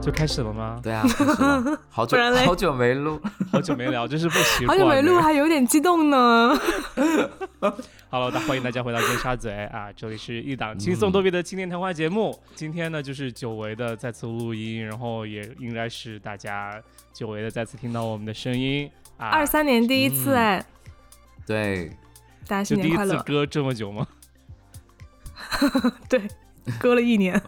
就开始了吗？对啊，开始了 好久不然嘞好久没录，好久没聊，真是不习惯好。久没录，还有点激动呢。Hello，大欢迎大家回到尖沙咀啊！这里是一档轻松多变的青年谈话节目。今天呢，就是久违的再次录音，然后也应该是大家久违的再次听到我们的声音啊。二三年第一次哎，对，大家就第一新年快乐。次隔这么久吗？对，隔了一年。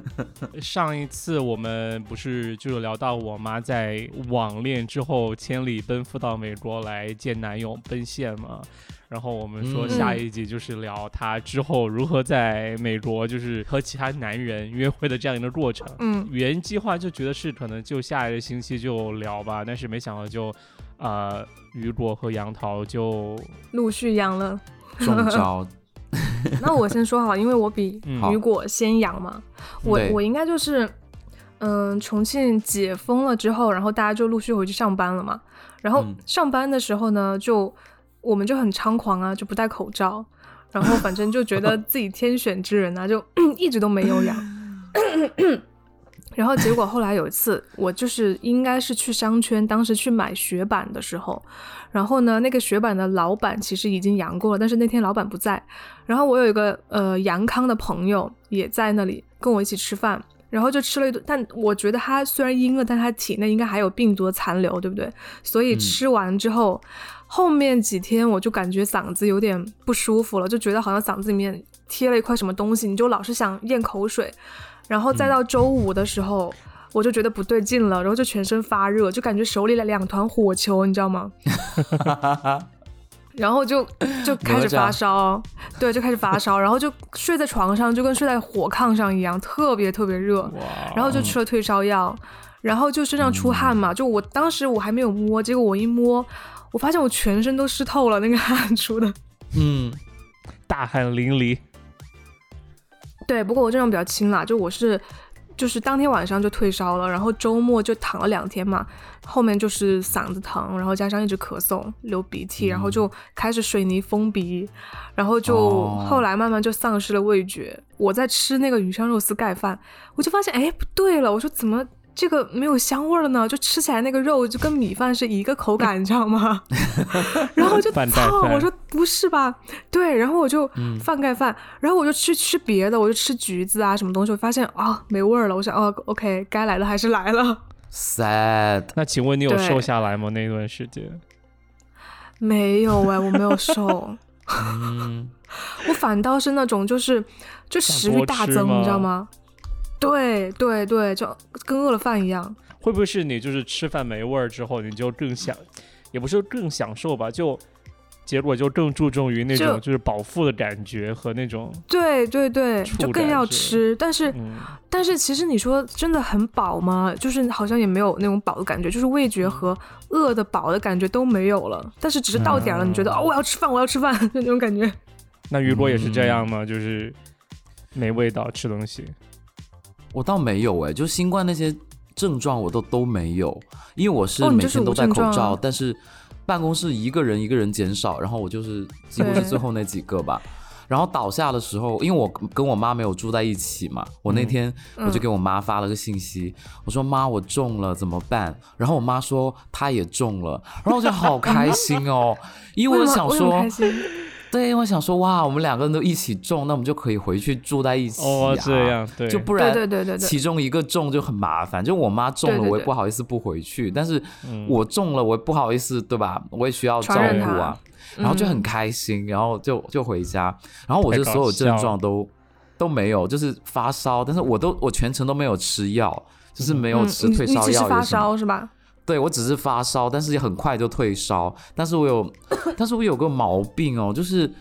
上一次我们不是就是聊到我妈在网恋之后千里奔赴到美国来见男友奔现嘛，然后我们说嗯下一集就是聊她之后如何在美国就是和其他男人约会的这样一个过程。嗯，原计划就觉得是可能就下一个星期就聊吧，但是没想到就，呃，雨果和杨桃就陆续阳了。中招，那我先说好，因为我比雨果先阳嘛，我我应该就是，嗯，重庆解封了之后，然后大家就陆续回去上班了嘛。然后嗯上班的时候呢，就我们就很猖狂啊，就不戴口罩，然后反正就觉得自己天选之人啊，就 一直都没有阳。然后结果后来有一次，我就是应该是去商圈，当时去买雪板的时候，然后呢，那个雪板的老板其实已经阳过了，但是那天老板不在。然后我有一个呃阳康的朋友也在那里跟我一起吃饭，然后就吃了一顿。但我觉得他虽然阴了，但他体内应该还有病毒的残留，对不对？所以嗯吃完之后，后面几天我就感觉嗓子有点不舒服了，就觉得好像嗓子里面贴了一块什么东西，你就老是想咽口水。然后再到周五的时候。我就觉得不对劲了，然后就全身发热，就感觉手里两团火球，你知道吗？然后就就开始发烧，对，就开始发烧，然后就睡在床上，就跟睡在火炕上一样，特别特别热。然后就吃了退烧药，然后就身上出汗嘛，就我当时我还没有摸，结果我一摸，我发现我全身都湿透了，那个汗出的。嗯，大汗淋漓，对，不过我症状比较轻啦，就我是就是当天晚上就退烧了，然后周末就躺了两天嘛，后面就是嗓子疼，然后加上一直咳嗽、流鼻涕，然后就开始水泥封鼻，然后就哦后来慢慢就丧失了味觉。我在吃那个鱼香肉丝盖饭，我就发现哎不对了，我说怎么？这个没有香味儿了呢，就吃起来那个肉就跟米饭是一个口感，你知道吗？然后就操，我说不是吧？对，然后我就嗯饭盖饭，然后我就去吃别的，我就吃橘子啊什么东西，我发现啊没味儿了，我想哦 OK，该来的还是来了，sad，那请问你有瘦下来吗？那段时间？没有哎、我没有瘦，嗯，我反倒是那种就是就食欲大增，你知道吗？对对对，就跟饿了饭一样。会不会是你就是吃饭没味儿之后，你就更享，也不是更享受吧，就结果就更注重于那种就就是饱腹的感觉和那种对对对，就更要吃，但是嗯但是其实你说真的很饱吗？就是好像也没有那种饱的感觉，就是味觉和饿的饱的感觉都没有了。但是只是到点儿了，你觉得哦我要吃饭，我要吃饭，就 那种感觉。那雨果也是这样嗯吗？就是没味道吃东西。我倒没有哎、就新冠那些症状我都都没有，因为我是每天都戴口罩，但是办公室一个人一个人减少，然后我就是几乎是最后那几个吧。然后倒下的时候，因为我跟我妈没有住在一起嘛，我那嗯天我就给我妈发了个信息，我说妈我中了怎么办？然后我妈说她也中了，然后我就好开心哦，因为我想说？对，我想说哇，我们两个人都一起中，那我们就可以回去住在一起、啊、哦，这样对，对就不然对对对对，其中一个中就很麻烦，就我妈中了，我也不好意思不回去，但是嗯。我中了，我也不好意思，对吧？我也需要照顾啊，然后就很嗯开心，然后就就回家，然后我就所有症状都都没有，就是发烧，但是我都我全程都没有吃药，就是没有吃退烧你只是发药什么烧是吧？对我只是发烧，但是也很快就退烧。但是我有，但是我有个毛病哦，就是，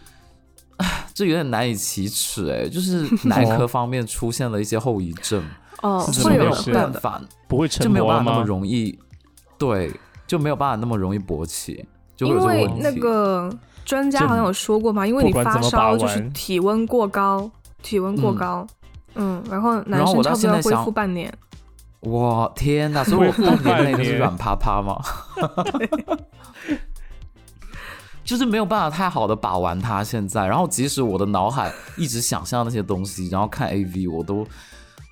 这有点难以启齿哎，就是 哪一科方面出现了一些后遗症，哦，是没有会有。办法，不会沉就没有？办法那么容易，对，就没有办法那么容易勃起，就会因有这个问题。为那个专家好像有说过嘛，因为你发烧就是体温过高，体温过嗯高，嗯，然后男生差不多要恢现在想复半年。哇天哪！所以我恢复半年内都是软趴趴吗？就是没有办法太好的把玩它现在，然后即使我的脑海一直想象那些东西，然后看 A V，我都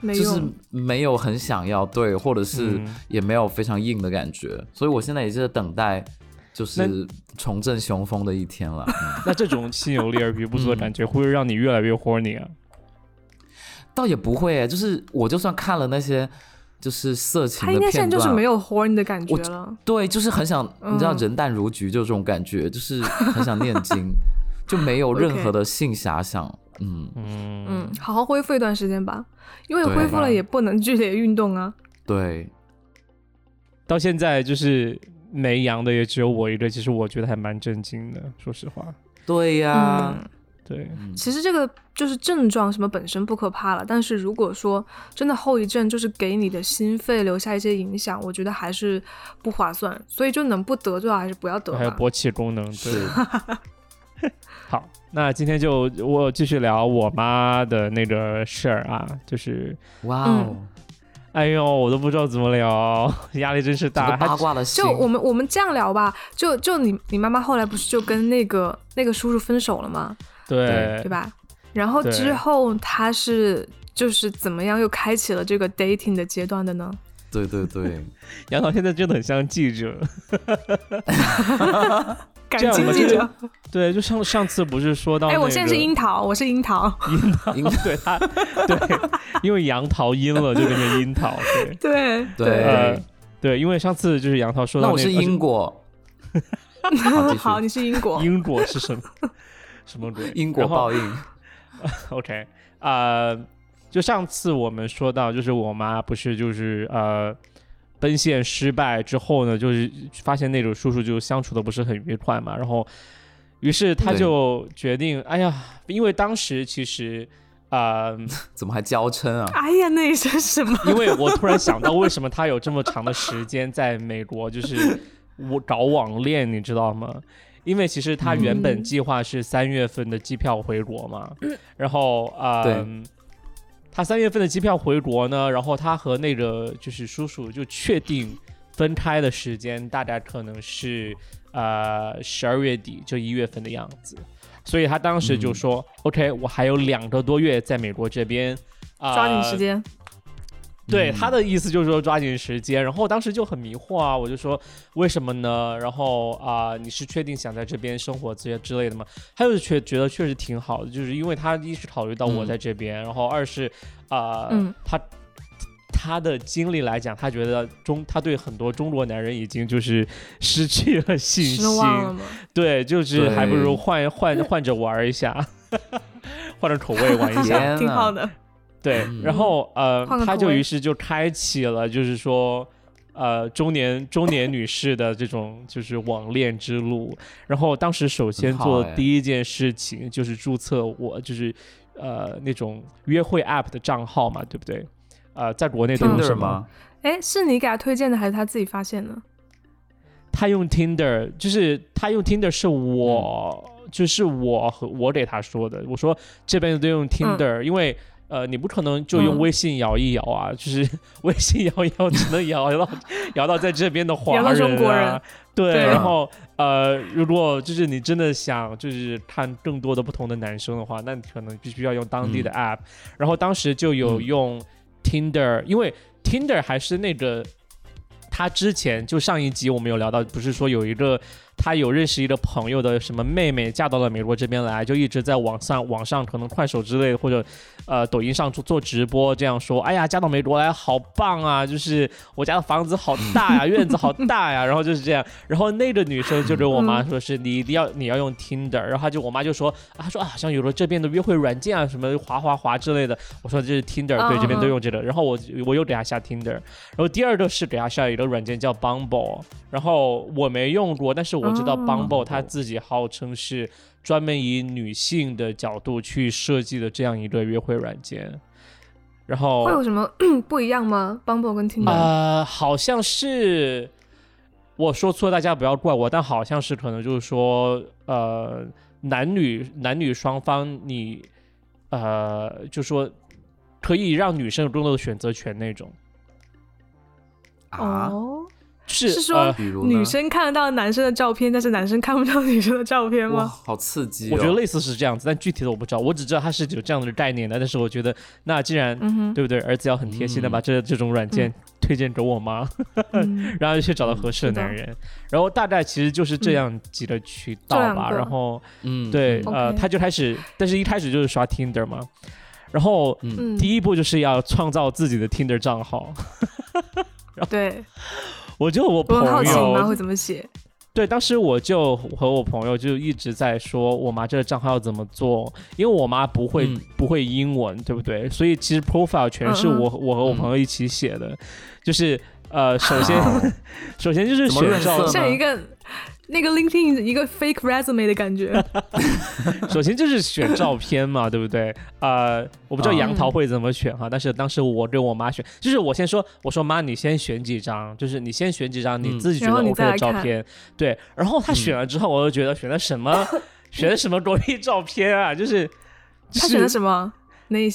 没就是。没有很想要对，或者是嗯也没有非常硬的感觉，所以我现在也是在等待，就是重振雄风的一天了。嗯 那这种心有力而力不足的感觉，会不会让你越来越 horny 啊？倒也不会、欸，就是我就算看了那些就是色情他应该的片段，现在就是没有 horn 的感觉了。对，就是很想，你知道嗯人淡如菊就这种感觉，就是很想念经，就没有任何的性遐想。嗯，嗯嗯，好好恢复一段时间吧，因为恢复了也不能剧烈运动啊。对，到现在就是没阳的也只有我一个，其实我觉得还蛮震惊的，说实话。对呀、嗯，对，嗯其实这个就是症状什么本身不可怕了，但是如果说真的后遗症就是给你的心肺留下一些影响，我觉得还是不划算，所以就能不得最好还是不要得吧。还有勃起功能，对。是，好，那今天就我继续聊我妈的那个事儿啊，就是，哇哦，哎呦，我都不知道怎么聊，压力真是大。八卦的心就，我们我们这样聊吧，就就你你妈妈后来不是就跟那个那个叔叔分手了吗？对对吧？然后之后他是就是怎么样又开启了这个 dating 的阶段的呢？对对对，杨桃现在真的很像记者。感情记者。对，就上上次不是说到、那哎，我现在是樱桃，我是樱桃。樱桃，对他，对，因为杨桃阴了就变成樱桃，对，对对呃，对，因为上次就是杨桃说到、那那，我是英国，好，你是英国。英国是什么什么鬼？因果报应，OK，呃，就上次我们说到，就是我妈不是就是呃奔现失败之后呢，就是发现那种叔叔就相处的不是很愉快嘛，然后于是他就决定，哎呀，因为当时其实呃，怎么还娇嗔啊？哎呀，那一声什么？因为我突然想到，为什么他有这么长的时间在美国，就是我搞网恋，你知道吗？因为其实他原本嗯计划是三月份的机票回国嘛，然后啊、呃他三月份的机票回国呢，然后他和那个就是叔叔就确定分开的时间大概可能是呃十二月底就一月份的样子，所以他当时就嗯说、OK，我还有两个多月在美国这边。啊抓紧时间。对，嗯他的意思就是说抓紧时间，然后我当时就很迷惑啊，我就说为什么呢？然后啊、你是确定想在这边生活这些之类的吗？他就是确觉得确实挺好的，就是因为他一是考虑到我嗯在这边，然后二是啊、嗯他他的经历来讲，他觉得中他对很多中国男人已经就是失去了信心？对，就是还不如换换换着玩一下，换着口味玩一下。挺好的。对，嗯然后呃他就于是就开启了，就是说。呃，中年中年女士的这种就是网恋之路，然后当时首先做的第一件事情就是注册我就是呃那种约会 app 的账号嘛，对不对？呃，在国内都用 Tinder 什么？吗？哎，是你给他推荐的，还是他自己发现的？他用 Tinder，就是他用 Tinder 是我，就是我和我给他说的，我说这辈子都用 Tinder，、因为呃你不可能就用嗯。微信摇一摇啊，就是 微信摇一摇只能摇到摇到在这边的华人、啊，中国人。对，对然后呃如果就是你真的想就是看更多的不同的男生的话，那你可能必须要用当地的 app，、然后当时就有嗯。用 Tinder，、因为 Tinder 还是那个。他之前就上一集我们有聊到，不是说有一个他有认识一个朋友的什么妹妹嫁到了美国这边来，就一直在网上网上可能快手之类或者呃抖音上做做直播，这样说，哎呀嫁到美国来好棒啊，就是我家的房子好大呀，院子好大呀，然后就是这样，然后那个女生就跟我妈说是你一定要你要用 Tinder，然后她就我妈就说啊她说啊好像有了这边的约会软件啊什么滑滑滑之类的，我说这是 Tinder，对嗯这边都嗯用这个，然后我我又给她下 Tinder，然后第二个是给她下一个软件叫 Bumble，然后我没用过，但是我知道哦 Bumble 它自己号称是专门以女性的角度去设计的这样一个约会软件，然后会有什么 不一样吗？Bumble 跟 Tinder？、呃，好像是我说错，大家不要怪我，但好像是可能就是说，呃，男女男女双方你呃，就说可以让女生有更多的选择权那种。啊，哦，是是说呃比如女生看得到男生的照片，但是男生看不到女生的照片，吗？好刺激、哦！我觉得类似是这样子，但具体的我不知道，我只知道它是有这样的概念的。但是我觉得，那既然、嗯，对不对，儿子要很贴心的嗯把这这种软件推荐给我妈，嗯。然后去找到合适的男人，然后大概其实就是这样几个渠道吧。然后嗯，对，嗯。呃他就开始，但是一开始就是刷 Tinder 嘛，然后第一步就是要创造自己的 Tinder 账号。对，我就我我朋很好奇你妈友会怎么写。对，当时我就和我朋友就一直在说，我妈这个账号要怎么做，因为我妈不会、嗯。不会英文，对不对？所以其实 profile 全是我、我和我朋友一起写的，就是呃，首先 首先就是选照润色呢？像一个 那个 LinkedIn 一个 fake resume 的感觉。首先就是选照片嘛，对不对？呃，我不知道嗯杨桃会怎么选哈，但是当时我跟我妈选，就是我先说，我说妈，你先选几张，就是你先选几张你嗯自己觉得你 OK 的照片，对。然后她选了之后，我就觉得选的什么，选的什么国屁照片啊，就是她选的？什么？哪一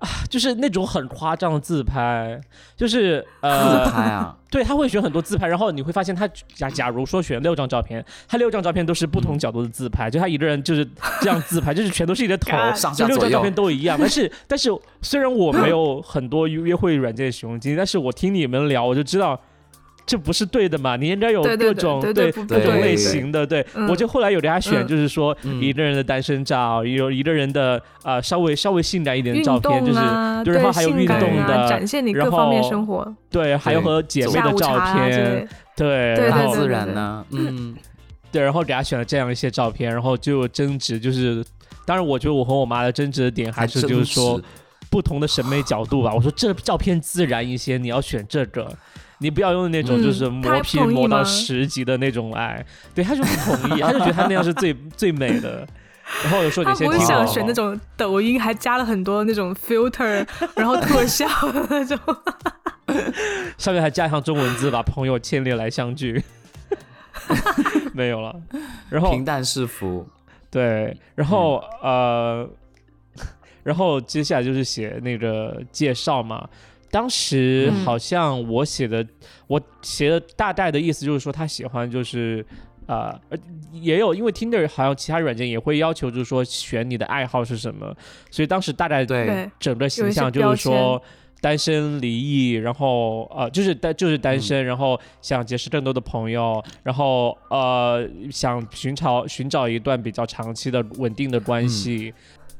些？就是那种很夸张的自拍，就是自呃，拍啊，对，他会选很多自拍，然后你会发现他假假如说选六张照片，他六张照片都是不同角度的自拍，就他一个人就是这样自拍，就是全都是你的 头，就六张照片，都一样。但是但是虽然我没有很多约会软件使用经历，但是我听你们聊，我就知道。这不是对的嘛？你应该有对对各种对各种类型的，对。嗯。我就后来有给他选，嗯。就是说嗯。一个人的单身照，有一个人的呃稍微稍微性感一点的照片，就是动啊，对然后还有运动啊的展现你然各方面后生活，对，还有和姐妹的照片，对，然后自然呢，嗯，对，然后给他选了这样一些照片，然后就争执，就是当然，我觉得我和我妈的争执的点还是就是说不同的审美角度吧。我说这照片自然一些，你要选这个，你不要用那种嗯就是磨皮磨到十级的那种爱。对，他就不同意，他就觉得他那样是最 最美的。然后有说他你先听我想选那种抖音还加了很多那种 filter，然后特效的那种。上面还加上中文字，把朋友牵连来相聚。没有了，然后平淡是福，对，然后、呃，然后接下来就是写那个介绍嘛。当时嗯。好像我写的，我写的大概的意思就是说他喜欢就是。呃，呃也有，因为 Tinder 好像其他软件也会要求，就是说选你的爱好是什么，所以当时大概对，整个形象就是说单身离异，然后呃就是单就是单身，然后想结识更多的朋友，然后呃想寻找寻找一段比较长期的稳定的关系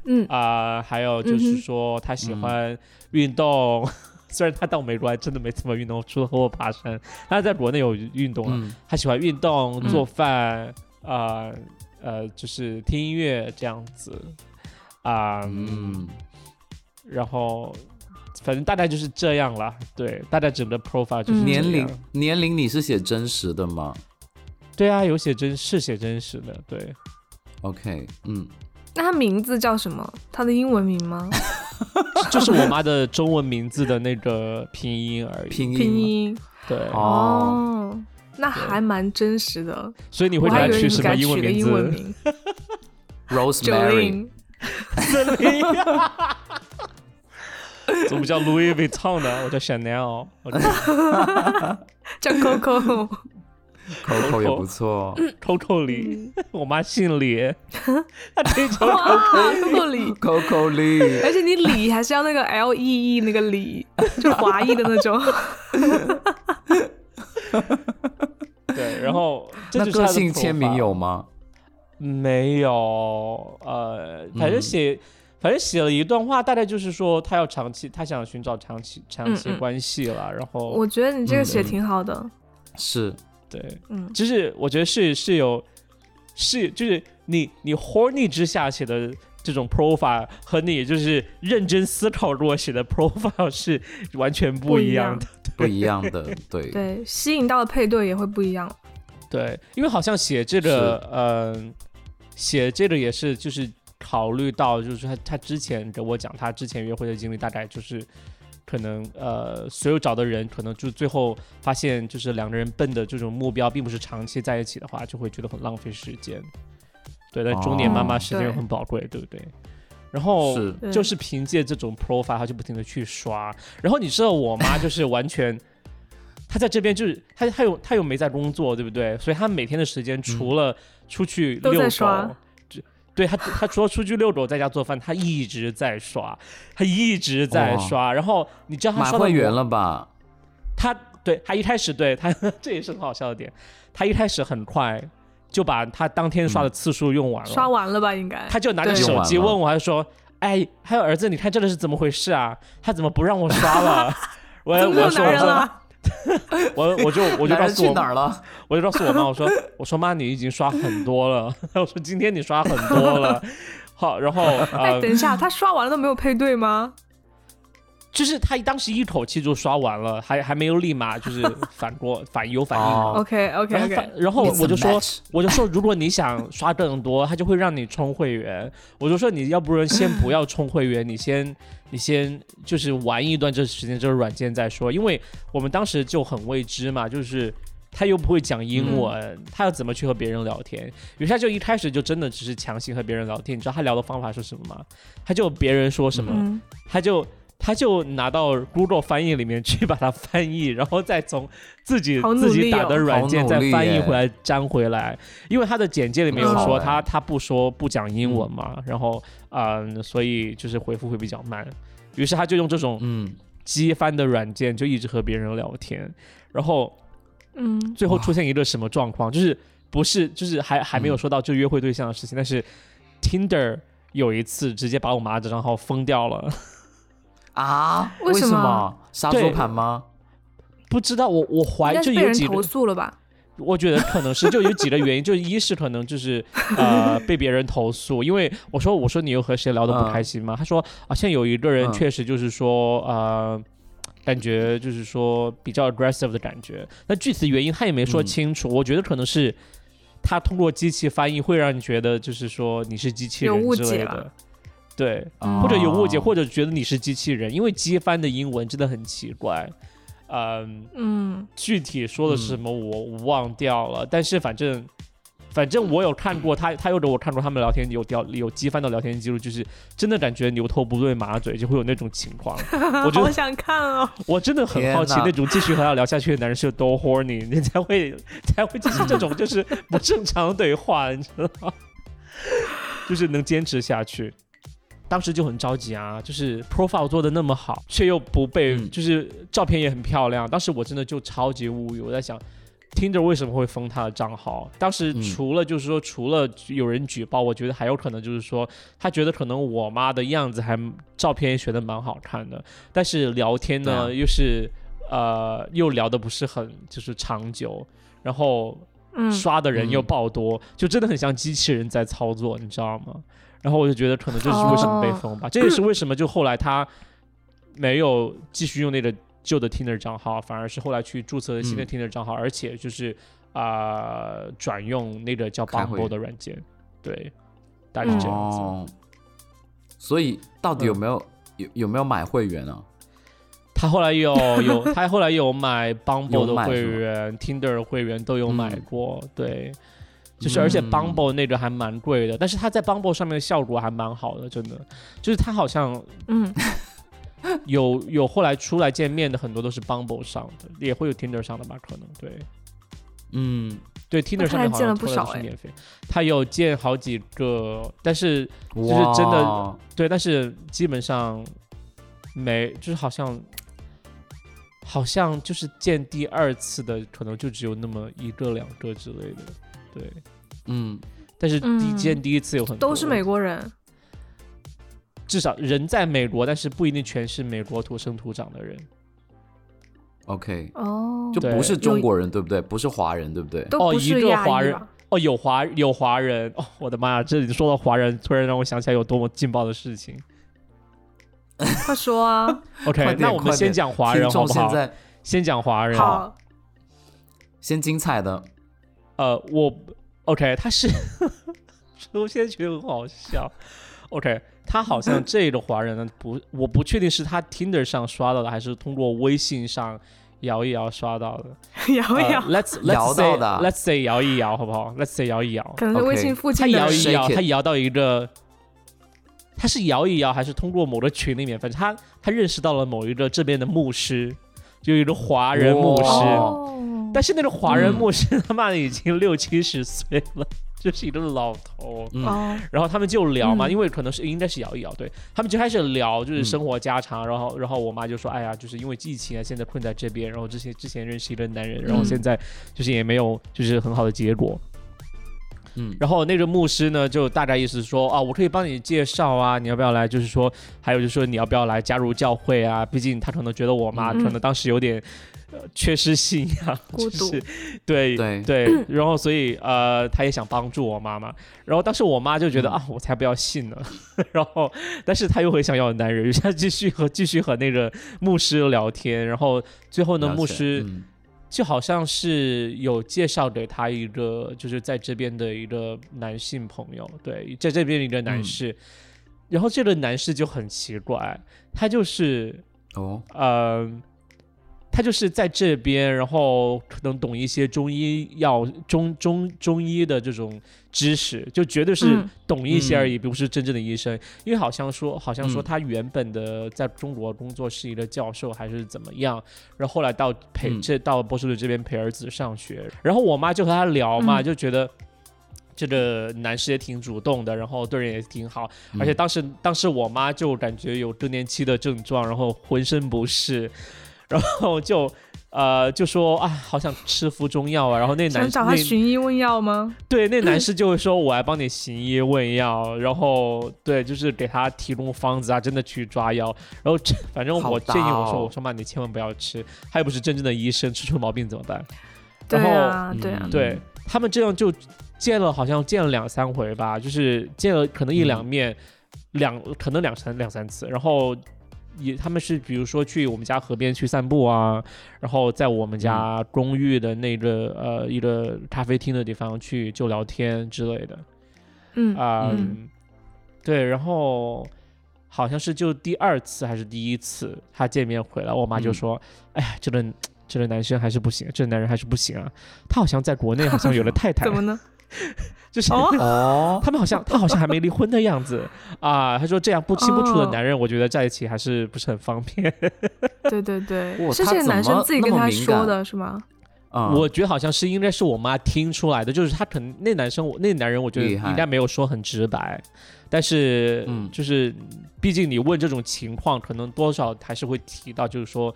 嗯，啊、还有就是说他喜欢运动。虽然他到美国还真的没怎么运动，除了和我爬山，他在国内有运动啊。嗯他喜欢运动、嗯做饭，呃呃，就是听音乐这样子啊。嗯，然后反正大概就是这样了。对，大概整个 profile 就是嗯这样年龄年龄你是写真实的吗对啊，有写真是写真实的，对，？OK，嗯，那他名字叫什么？他的英文名吗？就是我妈的中文名字的那个拼音而已。拼音拼音对，哦，哦，那还蛮真实的。所以你会我还以为给她取什么英文名字？Rosemary，，Jolene。怎么叫 Louis Vuitton 呢？我叫 Chanel。我叫 叫 Coco，Coco 也不错，Coco 李，我妈姓李，她这种哇，Coco 李，Coco Lee，而且你李还是要那个 L E E 那个李，就华裔的那种。对，然后这是个性签名有吗？没有，呃，反正嗯。写，反正写了一段话，大概就是说他要长期，他想寻找长期长期关系了，然后我觉得你这个写嗯。挺好的，是，对，嗯，就是我觉得是是有是就是你你 horny 之下写的这种 profile 和你就是认真思考过写的 profile 是完全不不一样一样。的，不一样的，对，对，吸引到的配对也会不一样。对，因为好像写这个，嗯、写这个也是就是考虑到，就是他他之前给我讲他之前约会的经历，大概就是可能呃，所有找的人可能就最后发现，就是两个人奔的这种目标并不是长期在一起的话，就会觉得很浪费时间。对，但中年妈妈哦时间又很宝贵，对不对？然后就是凭借这种 profile，他就不停的去刷。然后你知道我妈就是完全她在这边就是她她又她又没在工作，对不对？所以她每天的时间除了出去遛狗对他他除了出去遛狗，在家做饭，他一直在刷，他一直在哇刷。然后你知道他刷到买会员了吧？他对他一开始对他 这也是很好笑的点，他一开始很快就把他当天刷的次数用完了，刷完了吧？应该。他就拿着手机问我，他说：“哎，还有儿子，你看这个是怎么回事啊？他怎么不让我刷了？” 我我说我说？我我就我就告诉我哪儿了？我就告诉我妈，我说我说妈，你已经刷很多了，我说今天你刷很多了，好，然后哎，呃等，一下，他刷完了都没有配对吗？就是他当时一口气就刷完了，还还没有立马就是 反过反有反应。哦 OK OK 然后 OK，然后我就说我就说，如果你想刷更多，他就会让你充会员。我就说，你要不然先不要充会员，你先你先就是玩一段这时间这个软件再说，因为我们当时就很未知嘛，就是。他又不会讲英文，他要怎么去和别人聊天？于是他就一开始就真的只是强行和别人聊天。你知道他聊的方法是什么吗？他就别人说什么，嗯，他就他就拿到 Google 翻译里面去把它翻译，然后再从自己自己打的软件再翻译回来粘回来。因为他的简介里面有说哎他他不说不讲英文嘛，然后嗯，所以就是回复会比较慢。于是他就用这种嗯，机翻的软件就一直和别人聊天，然后嗯，最后出现一个什么状况，就是不是就是还还没有嗯。说到就约会对象的事情，但是 Tinder 有一次直接把我妈的账号封掉了。啊？为为什么么？杀猪盘吗？不知道，我我怀该就有几个投，诉了吧？我觉得可能是就有几个原因，就一是可能就是呃 被别人投诉，因为我说我说你又和谁聊得不开心吗？他说啊，现在有一个人嗯确实就是说呃。感觉就是说比较 aggressive 的感觉，那具体原因他也没说嗯清楚。我觉得可能是他通过机器翻译会让你觉得就是说你是机器人之类的对，哦或者有误解，或者觉得你是机器人，因为机翻的英文真的很奇怪。嗯，嗯，具体说的是什么我我忘掉了，但是反正反正我有看过他，他有给我看过他们聊天有聊有机翻的聊天记录，就是真的感觉牛头不对马嘴，就会有那种情况。我觉得好想看哦。我真的很好奇那种继续和他聊下去的男人是有多 horny，你才会才会进行这种 就是不正常的对话，你知道吗？就是能坚持下去。当时就很着急啊，就是 profile 做的那么好，却又不被，嗯就是照片也很漂亮。当时我真的就超级无语，我在想，Tinder 为什么会封他的账号？当时嗯除了就是说，除了有人举报，我觉得还有可能就是说，他觉得可能我妈的样子还照片也选的蛮好看的，但是聊天呢、啊又是呃又聊的不是很就是长久，然后嗯，刷的人又嗯爆多，就真的很像机器人在操作，你知道吗？然后我就觉得可能这是为什么被哦。封吧，这也是为什么就后来他没有继续用那个旧的 Tinder 账号，反而是后来去注册了新的嗯。Tinder 账号，而且就是啊、呃转用那个叫 Bumble 的软件，对，大概是这样子。哦，所以到底有没有、有有没有买会员啊？他后来有 有，他后来有买 Bumble 的会员、Tinder 的会员都有买嗯。过，对，就是而且嗯。Bumble 那个还蛮贵的，但是他在 Bumble 上面的效果还蛮好的，真的，就是他好像嗯，有有后来出来见面的很多都是 Bumble 上的，也会有 Tinder 上的吧？可能对。嗯，对，Tinder 那他还见了上面好像出来不少是免费，他有见好几个，但是就是真的对，但是基本上没，就是好像好像就是见第二次的，可能就只有那么一个两个之类的，对。嗯，但是第嗯见第一次有很多，都是美国人。至少人在美国，但是不一定全是美国土生土长的人。OK，哦，就不是中国人对不对？不是华人对不对？哦一都不是个华人？哦，有华有华人哦，我的妈呀！这里说到华人，突然让我想起来有多么劲爆的事情。快说啊！OK，那我们先讲华人听好不好？现在先讲华人。好，先精彩的，呃，我 OK，他是，我现在觉得很好笑。OK，他好像这个华人呢，不，我不确定是他 Tinder 上刷到的，还是通过微信上摇一摇刷到的。摇一摇，呃、Let's 摇 Let's say 到的啊 Let's say 摇一摇，好不好？Let's say 摇一摇。可能是微信附近的他。摇一摇，他摇到一个，他是摇一摇，还是通过某个群里面？反正他他认识到了某一个这边的牧师，就有一个华人牧师，哦但是那个华人嗯。牧师他妈的已经六七十岁了，就是一个老头。然后他们就聊嘛，嗯。因为可能是应该是摇一摇，对他们就开始聊就是嗯生活家常，然后然后我妈就说，哎呀，就是因为疫情啊，现在困在这边，然后之前之前认识一个男人，然后嗯。现在就是也没有就是很好的结果，嗯，然后那个牧师呢，就大概意思说啊，我可以帮你介绍啊，你要不要来？就是说，还有就是说你要不要来加入教会啊？毕竟他可能觉得我妈嗯可能当时有点。呃，缺失信仰，孤 独就是对对对，然后所以呃，他也想帮助我妈妈，然后当时我妈就觉得、嗯啊，我才不要信呢，然后但是她又很想要男人，于是她继续和继续和那个牧师聊天，然后最后呢，牧师嗯就好像是有介绍给他一个，就是在这边的一个男性朋友，对，在这边一个男嗯。士，然后这个男士就很奇怪，他就是哦，呃，他就是在这边，然后可能懂一些中医药、中中中医的这种知识，就绝对是嗯。懂一些而已，并不是真正的医生。因为好像说，好像说嗯他原本的在中国工作是一个教授还是怎么样，然后后来到陪嗯。这到波士顿这边陪儿子上学，然后我妈就和他聊嘛，嗯。就觉得。这个男士也挺主动的，然后对人也挺好，嗯。而且当时当时我妈就感觉有更年期的症状，然后浑身不适，然后就呃就说啊，好想吃服中药啊。然后那男想找他寻医问药吗？对那男士就会说，我来帮你寻医问药，然后对，就是给他提供方子啊，真的去抓药。然后反正我建议我说，我说妈，你千万不要吃，他又不是真正的医生，吃出毛病怎么办？对然后啊，对啊嗯，对他们这样就见了，好像见了两三回吧，就是见了可能一两面，两可能两三两三次，然后也他们是比如说去我们家河边去散步啊，然后在我们家公寓的那个、呃一个咖啡厅的地方去就聊天之类的嗯啊、嗯对，然后。好像是就第二次还是第一次，他见面回来，我妈就嗯说：“哎呀，这个这个男生还是不行，这个男人还是不行啊。他好像在国内好像有了 太太怎，么呢？就是、哦 哦，他们好像他好像还没离婚的样子 啊。他说这样不清不楚的哦男人，我觉得在一起还是不是很方便。对对对，是这个男生自己跟他说的是吗？嗯我觉得好像是应该是我妈听出来的，就是他可能那男生那男人，我觉得应该没有说很直白，但是嗯就是毕竟你问这种情况，可能多少还是会提到，就是说。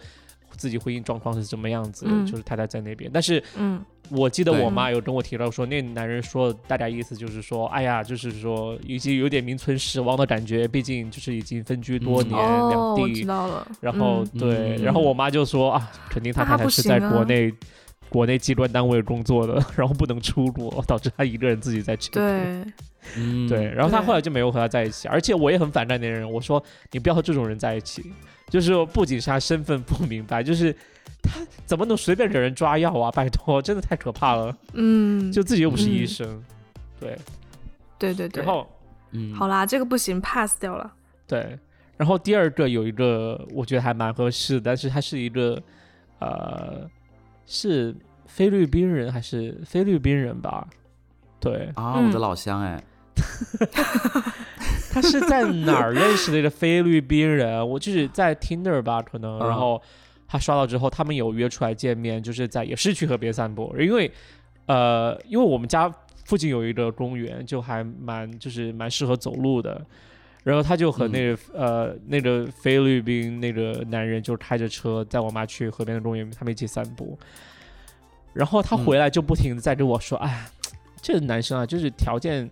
自己婚姻状况是怎么样子，嗯。就是太太在那边。但是嗯。我记得我妈有跟我提到说，那男人说大概意思就是说，哎呀，就是说已经有点名存实亡的感觉，毕竟就是已经分居多嗯年，哦，两我地知道了。然后、嗯。对，嗯。然后我妈就说啊，肯定他太太是在国内、国内机关单位工作的，然后不能出国，导致他一个人自己在这边。对，嗯对，然后他后来就没有和他在一起，而且我也很反感那个人，我说你不要和这种人在一起，就是不仅是他身份不明白，就是他怎么能随便给人抓药啊？拜托，真的太可怕了，嗯，就自己又不是医嗯生，对，对对对然。后嗯好啦，这个不行，pass 掉了。对，然后第二个有一个我觉得还蛮合适的，但是他是一个呃是菲律宾人还是菲律宾人吧？对，啊，嗯我的老乡哎，他是在哪儿认识的一个菲律宾人？我就是在 Tinder 吧，可能，嗯然后他刷到之后，他们有约出来见面，就是在也是去河边散步，因为呃，因为我们家附近有一个公园，就还蛮就是蛮适合走路的。然后他就和那个、呃那个菲律宾那个男人就开着车载我妈去河边的公园，他们一起散步。然后他嗯回来就不停的在跟我说：“哎、这个男生啊，就是条件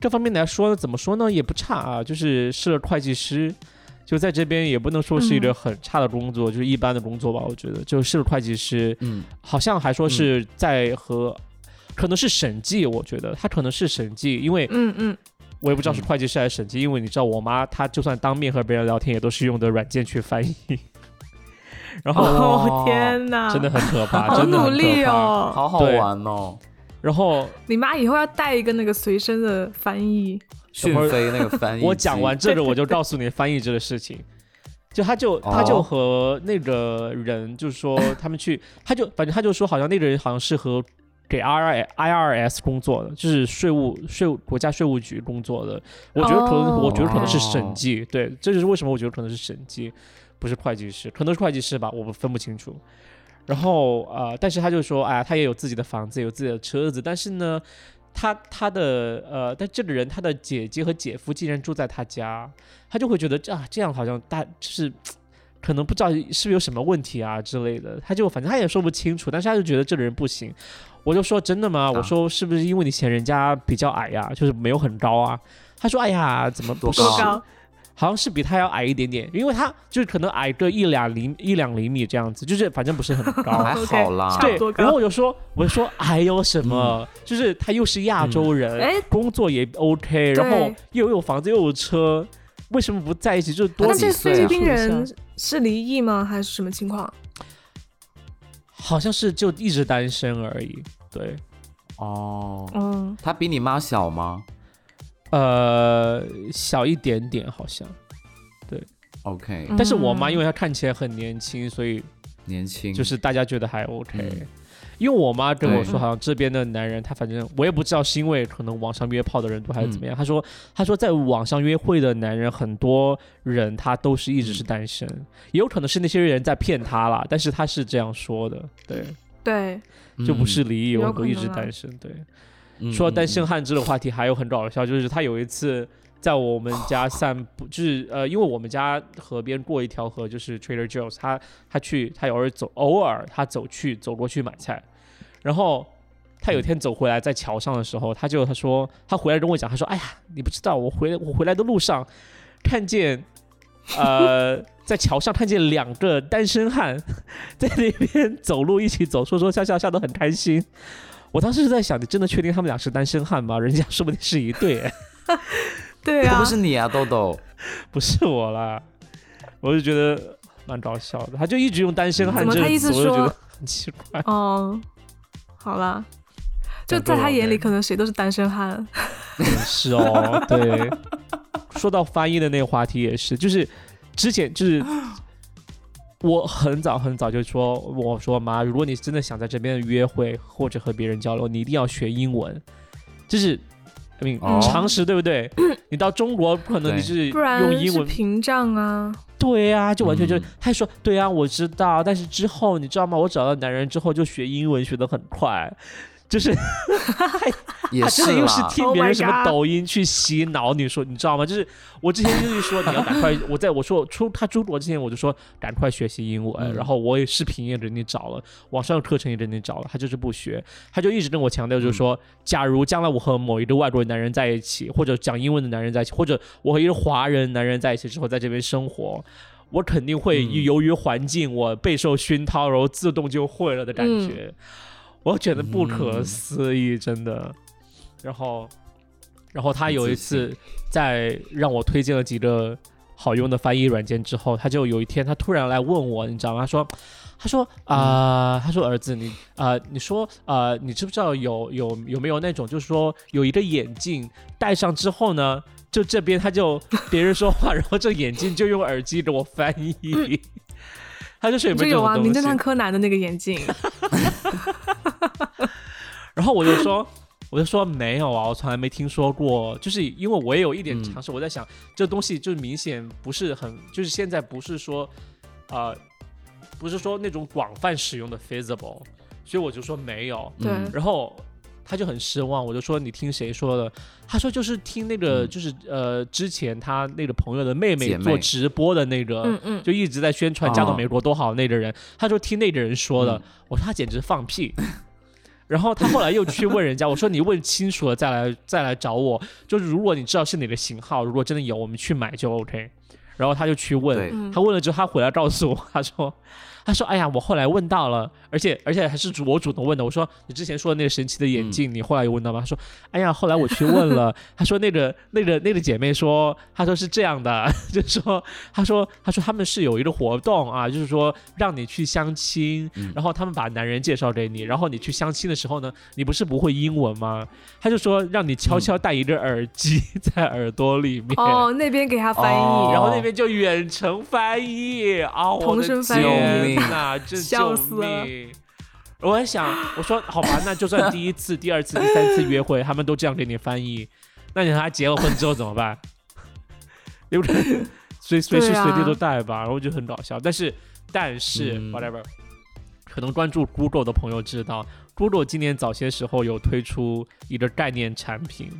这方面来说，怎么说呢，也不差啊，就是是个会计师，就在这边也不能说是一个嗯很差的工作，就是一般的工作吧，我觉得就是个会计师，嗯好像还说是在和。可能是审计，我觉得他可能是审计，因为嗯嗯，我也不知道是嗯会计师还是审计，因为你知道我妈她就算当面和别人聊天，也都是用的软件去翻译，然后哦天哪，真的很可怕，好真的很努力。哦。好好玩哦，然后你妈以后要带一个那个随身的翻译。讯飞那个翻译，我讲完这个，我就告诉你翻译这个事情。就他就他就哦和那个人，就是说他们去，他就反正他就说，好像那个人好像是和给 I I R S 工作的，就是税务税务国家税务局工作的。我觉得可能，哦我觉得可能是审计，对，这就是为什么我觉得可能是审计，不是会计师，可能是会计师吧，我们分不清楚。然后呃，但是他就说，哎呀，他也有自己的房子，有自己的车子，但是呢，他他的呃，但这个人他的姐姐和姐夫竟然住在他家，他就会觉得啊，这样好像大就是。可能不知道是不是有什么问题啊之类的，他就反正他也说不清楚，但是他就觉得这个人不行。我就说真的吗？我说是不是因为你嫌人家比较矮呀、就是没有很高啊？他说哎呀，怎么不是？多高高好像是比他要矮一点点，因为他就是可能矮个一两厘一两厘米这样子，就是反正不是很 高。还好啦。对然后我就说，我就说还有什么？就是他又是亚洲人，哎工作也 OK，然后又有房子又有车，为什么不在一起？就是多那这几岁啊菲律宾人是离异吗？还是什么情况？好像是就一直单身而已。对，哦，嗯，他比你妈小吗呃，小一点点好像，对？OK，嗯但是我妈因为她看起来很年轻，所以年轻就是大家觉得还 OK。嗯因为我妈跟我说，好像这边的男人，他反正我也不知道是因为可能网上约炮的人多还是怎么样。她说，她说在网上约会的男人，很多人他都是一直是单身，也有可能是那些人在骗她啦。但是她是这样说的，对，对，就不是离异，我都一直单身，对。嗯说到单嗯身汉这个话题还有很搞笑，就是他有一次在我们家散步，就是呃，因为我们家河边过一条河，就是 Trader Joe's，他他去他偶尔走，偶尔他走去走过去买菜，然后他有一天走回来在桥上的时候，他就他说他回来跟我讲，他说哎呀，你不知道我回来我回来的路上看见呃 在桥上看见两个单身汉在那边走路一起走，说说笑笑笑得很开心。我当时是在想，你真的确定他们俩是单身汉吗？人家说不定是一对，哎 对啊不，是你啊，豆豆？不是我啦。我就觉得蛮搞笑的，他就一直用单身汉怎么他意思这个词，我就觉说得很奇怪。哦，好啦，就在他眼里，可能谁都是单身汉。是哦，对。说到翻译的那个话题也是，就是之前就是我很早很早就说，我说妈，如果你真的想在这边约会或者和别人交流，你一定要学英文，就是。I mean, 哦常识对不对？你到中国不可能你是不然是用英文屏障啊。对呀、就完全就、嗯他说对呀、我知道，但是之后你知道吗？我找到男人之后就学英文学得很快，就是 也是他真的又是啦。听 Oh 别人什么抖音去洗脑，你说你知道吗？就是我之前就是说你要赶快，我在我说出他出国之前我就说赶快学习英文，嗯然后我也视频也给你找了，网上的课程也给你找了，他就是不学，他就一直跟我强调就是说，假如将来我和某一个外国男人在一起，或者讲英文的男人在一起，或者我和一个华人男人在一起之后在这边生活。我肯定会嗯由于环境，我备受熏陶，然后自动就会了的感觉，我觉得不可嗯思议，真的。然后，然后他有一次在让我推荐了几个好用的翻译软件之后，他就有一天他突然来问我，你知道吗？他说。他说啊、他说儿子，你啊、你说啊、你知不知道有有有没有那种，就是说有一个眼镜戴上之后呢，就这边他就别人说话，然后这眼镜就用耳机给我翻译。他就是有没就有？名侦探柯南的那个眼镜。然后我就说，我就说没有啊，我从来没听说过。就是因为我也有一点嗯尝试，我在想这东西就明显不是很，就是现在不是说，呃，不是说那种广泛使用的 feasible，所以我就说没有。对嗯然后他就很失望，我就说你听谁说的？他说就是听那个，嗯。就是呃之前他那个朋友的妹妹做直播的那个，嗯嗯，就一直在宣传嫁到哦美国多好那个人，他就听那个人说的，嗯。我说他简直放屁。然后他后来又去问人家，我说你问清楚了再来再来找我，就是如果你知道是哪个型号，如果真的有，我们去买就 OK。然后他就去问，他问了之后，他回来告诉我，他说，他说，哎呀，我后来问到了，而且而且还是主我主动问的。我说，你之前说的那个神奇的眼镜，你后来有问到吗？他说，哎呀，后来我去问了，他说那个那个那个姐妹说，他说是这样的，就是说，他说他说他们是有一个活动啊，就是说让你去相亲，嗯然后他们把男人介绍给你，然后你去相亲的时候呢，你不是不会英文吗？他就说让你悄悄戴一个耳机 在耳朵里面。哦，那边给他翻哦译，然后那边就远程翻译啊，我的同声翻译天呐，这笑救死了命！我在想，我说好吧，那就算第一次、第二次、第三次约会，他们都这样给你翻译，那你和他结了婚之后怎么办？对不对？随随时随地都带吧，然后就很搞笑。但是但是、嗯 whatever，可能关注 Google 的朋友知道，Google 今年早些时候有推出一个概念产品。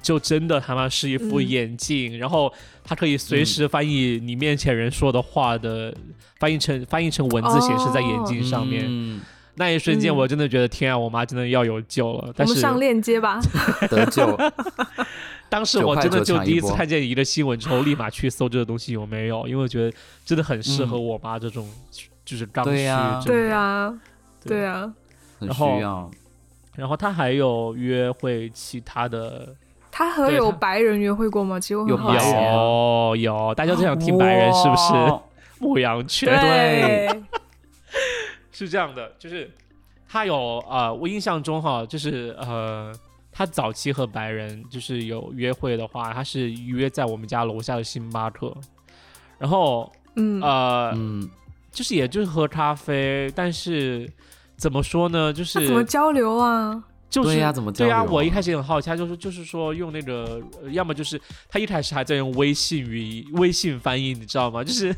就真的他妈是一副嗯眼镜，然后它可以随时翻译你面前人说的话的，翻译成翻译成文字显示在眼镜上面。嗯那一瞬间，嗯我真的觉得天啊，我妈真的要有救了。我但是们上链接吧。得救。当时我真的就第一次看见一个新闻之后，立马去搜这个东西有没有，因为我觉得真的很适合我妈这种、就是刚需。对呀对啊，对对啊，很然后需要。然后他还有约会其他的，他和有白人约会过吗？其实我有很好奇。有有，大家都想听白人是不是？牧羊犬对，是这样的，就是他有呃，我印象中哈，就是呃，他早期和白人就是有约会的话，他是约在我们家楼下的星巴克，然后嗯，呃，嗯，就是也就是喝咖啡，但是怎么说呢，就是那怎么交流啊？就是对呀怎么交对呀、啊我一开始也很好奇，他就是就是说用那个，呃要么就是他一开始还在用微信语微信翻译，你知道吗？就是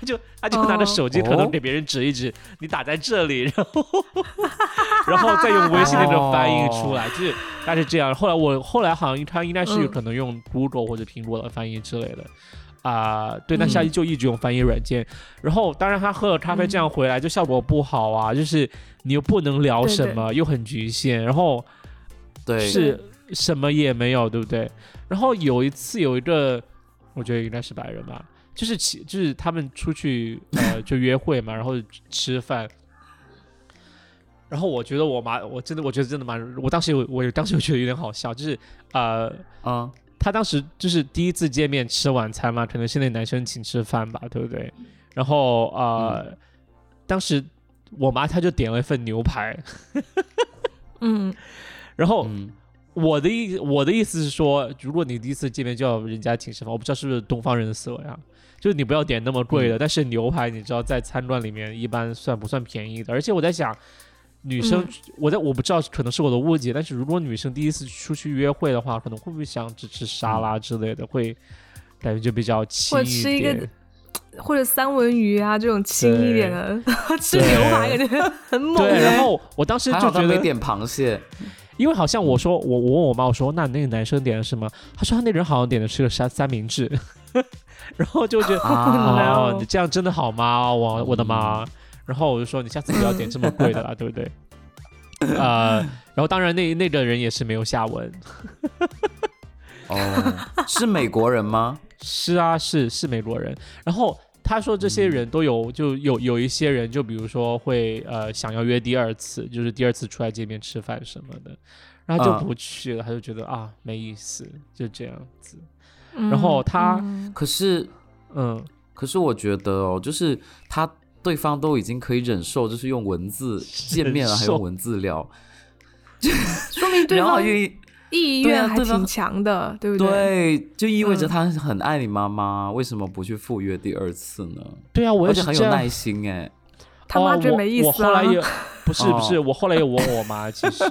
他就他就拿着哦手机可能哦给别人指一指，你打在这里，然后 然后再用微信那种翻译出来，就是他是这样。后来我后来好像他应该是可能用 Google 或者苹果的翻译之类的。啊、对，那嗯。夏一就一直用翻译软件，然后当然他喝了咖啡这样回来就效果不好啊，就是你又不能聊对对。什么，又很局限，然后对，是什么也没有，对不对？然后有一次有一个，我觉得应该是白人吧，就是其就是他们出去呃就约会嘛，然后吃饭。然后我觉得我妈，我真的我觉得真的蛮，我当时有我当时有觉得有点好笑，就是呃，嗯，他当时就是第一次见面吃晚餐嘛，可能是那男生请吃饭吧，对不对？然后呃，当时我妈她就点了一份牛排，嗯，然后嗯，我的意我的意思是说，如果你第一次见面就要人家请吃饭，我不知道是不是东方人的思维啊，就是你不要点那么贵的，但是牛排你知道在餐馆里面一般算不算便宜的？而且我在想，女生、嗯我在我不知道可能是我的误解，但是如果女生第一次出去约会的话，可能会不会想只吃沙拉之类的，会感觉就比较轻或者吃一个点。或者三文鱼啊这种轻一点的，吃牛排感觉 很猛。然后我当时就觉得，没点螃蟹，因为好像我说我我问我妈我说那那个男生点的是什么？他说他那人好像点的是个三三明治，然后就觉得啊哦，你这样真的好吗？我我的妈！然后我就说你下次不要点这么贵的啦，对不对？呃，然后当然那那个人也是没有下文。哦，是美国人吗？是啊，是是美国人。然后他说这些人都有，就有有一些人，就比如说会呃想要约第二次，就是第二次出来见面吃饭什么的，然后就嗯不去了，他就觉得啊没意思，就这样子。嗯然后他嗯可是，嗯，可是我觉得哦，就是他对方都已经可以忍受，就是用文字 见面了，还用文字聊，说明对方意意愿还挺强的，对不对，对就意味着嗯他很爱你妈妈，为什么不去赴约第二次呢？对啊，我而且也是。很有耐心哎，他妈哦觉得没意思啊我。我后来也 不是不是，哦我后来也问我妈，其实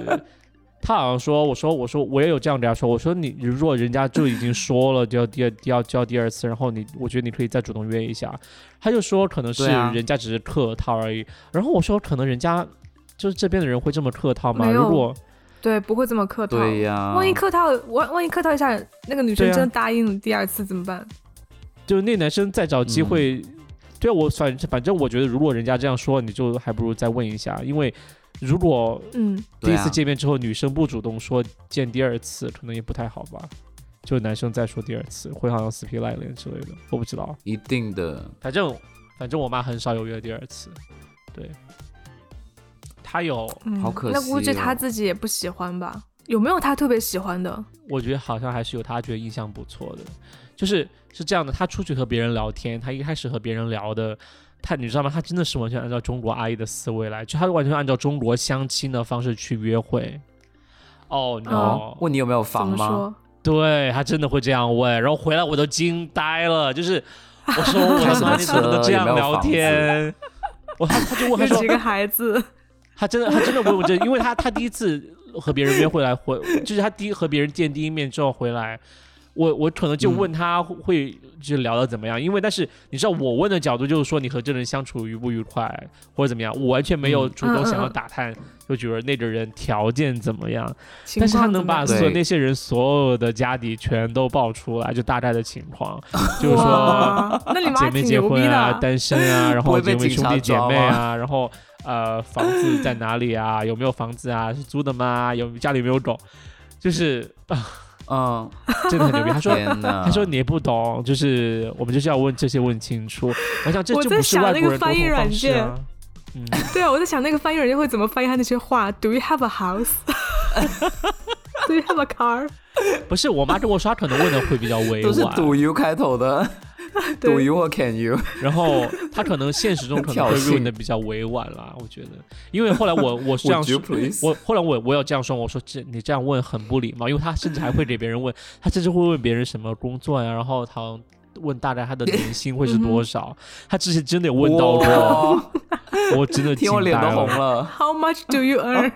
她好像说，我说我说我也有这样跟他说，我说你如果人家就已经说了就要第二要就要第二次，然后你我觉得你可以再主动约一下，他就说可能是人家只是客套而已，然后我说可能人家就是这边的人会这么客套吗？如果对，不会这么客套。对呀，万一客套，万万一客套一下，那个女生真的答应了第二次怎么办？就那男生再找机嗯。会，对啊，我反正反正我觉得如果人家这样说，你就还不如再问一下，因为如果嗯，第一次见面之后，女生不主动说见第二次，可能也不太好吧。就男生再说第二次，会好像死皮赖脸之类的，我不知道。一定的，反正反正我妈很少有约第二次，对。她有，嗯好可惜那估计哦他自己也不喜欢吧？有没有她特别喜欢的？我觉得好像还是有她觉得印象不错的，就是是这样的。她出去和别人聊天，她一开始和别人聊的，她你知道吗？他真的是完全按照中国阿姨的思维来，就他完全按照中国相亲的方式去约会。哦、问你有没有房吗？对他真的会这样问，然后回来我都惊呆了，就是我说我的妈，开什么你怎么能这样聊天？我他他就问他说几个孩子？他真的他真的问我这，因为他他第一次和别人约会来回，就是他第一和别人见第一面之后回来。我我可能就问他会就聊的怎么样，因为但是你知道我问的角度就是说你和这人相处愉不愉快或者怎么样，我完全没有主动想要打探，就觉得那个人条件怎么样，但是他能把所有那些人所有的家底全都爆出来，就大概的情况，就是说姐妹结婚啊，单身啊，然 后姐妹兄弟姐妹啊，然后呃房子在哪里啊，有没有房子啊，是租的吗？有家里有没有狗？就是啊。嗯，真的很牛逼。他说：“他说你也不懂，就是我们就是要问这些问清楚。”我想这就不是外国人沟通方式啊。嗯，对啊，我在想那个翻译软件会怎么翻译他那些话。Do you have a house? Do you have a car? 不是，我妈跟我说，可能问的会比较委婉，都是 Do you 开头的。Do you or can you？然后他可能现实中可能会问的比较委婉啦，我觉得，因为后来我我这样说，我后来我我要这样说，我说这你这样问很不礼貌，因为他甚至还会给别人问，他甚至会问别人什么工作呀，然后他问大概他的年薪会是多少，他之前真的有问到过，我真的 听我脸都红了。How much do you earn？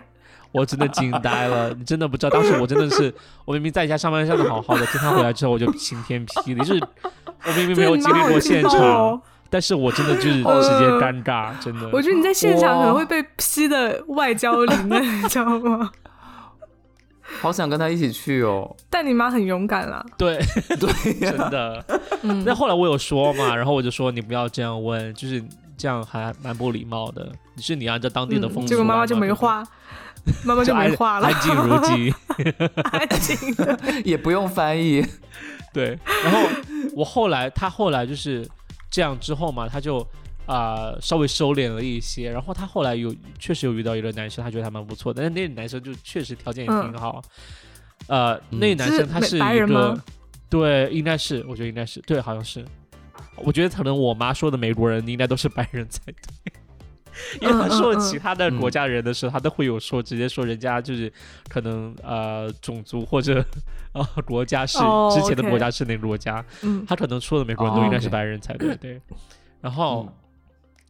我真的惊呆了，你真的不知道，当时我真的是，我明明在家上班上的好好的，听他回来之后我就晴天霹雳，就是我明明没有经历过现场，但是我真的就是 直接尴尬，真的。我觉得你在现场可能会被批的外焦里嫩，你知道吗？好想跟他一起去哦。但你妈很勇敢啦。对 对，真的。那后来我有说嘛，然后我就说你不要这样问，就是这样还蛮不礼貌的。你是你按照当地的风俗，结果妈妈就没话。妈妈就没话了，安静如鸡，安静的也不用翻译。对，然后我后来，他后来就是这样之后嘛，他就啊稍微收敛了一些。然后他后来有确实有遇到一个男生，他觉得还蛮不错的，但是那个男生就确实条件也挺好。呃，那个男生他是一个，对，应该是，我觉得应该是，对，好像是。我觉得可能我妈说的美国人应该都是白人才对。因为他说其他的国家人的时候，他都会有说直接说人家就是可能呃种族或者 呃国家是之前的国家是哪个国家，他可能说的美国人都应该是白人才对对。然后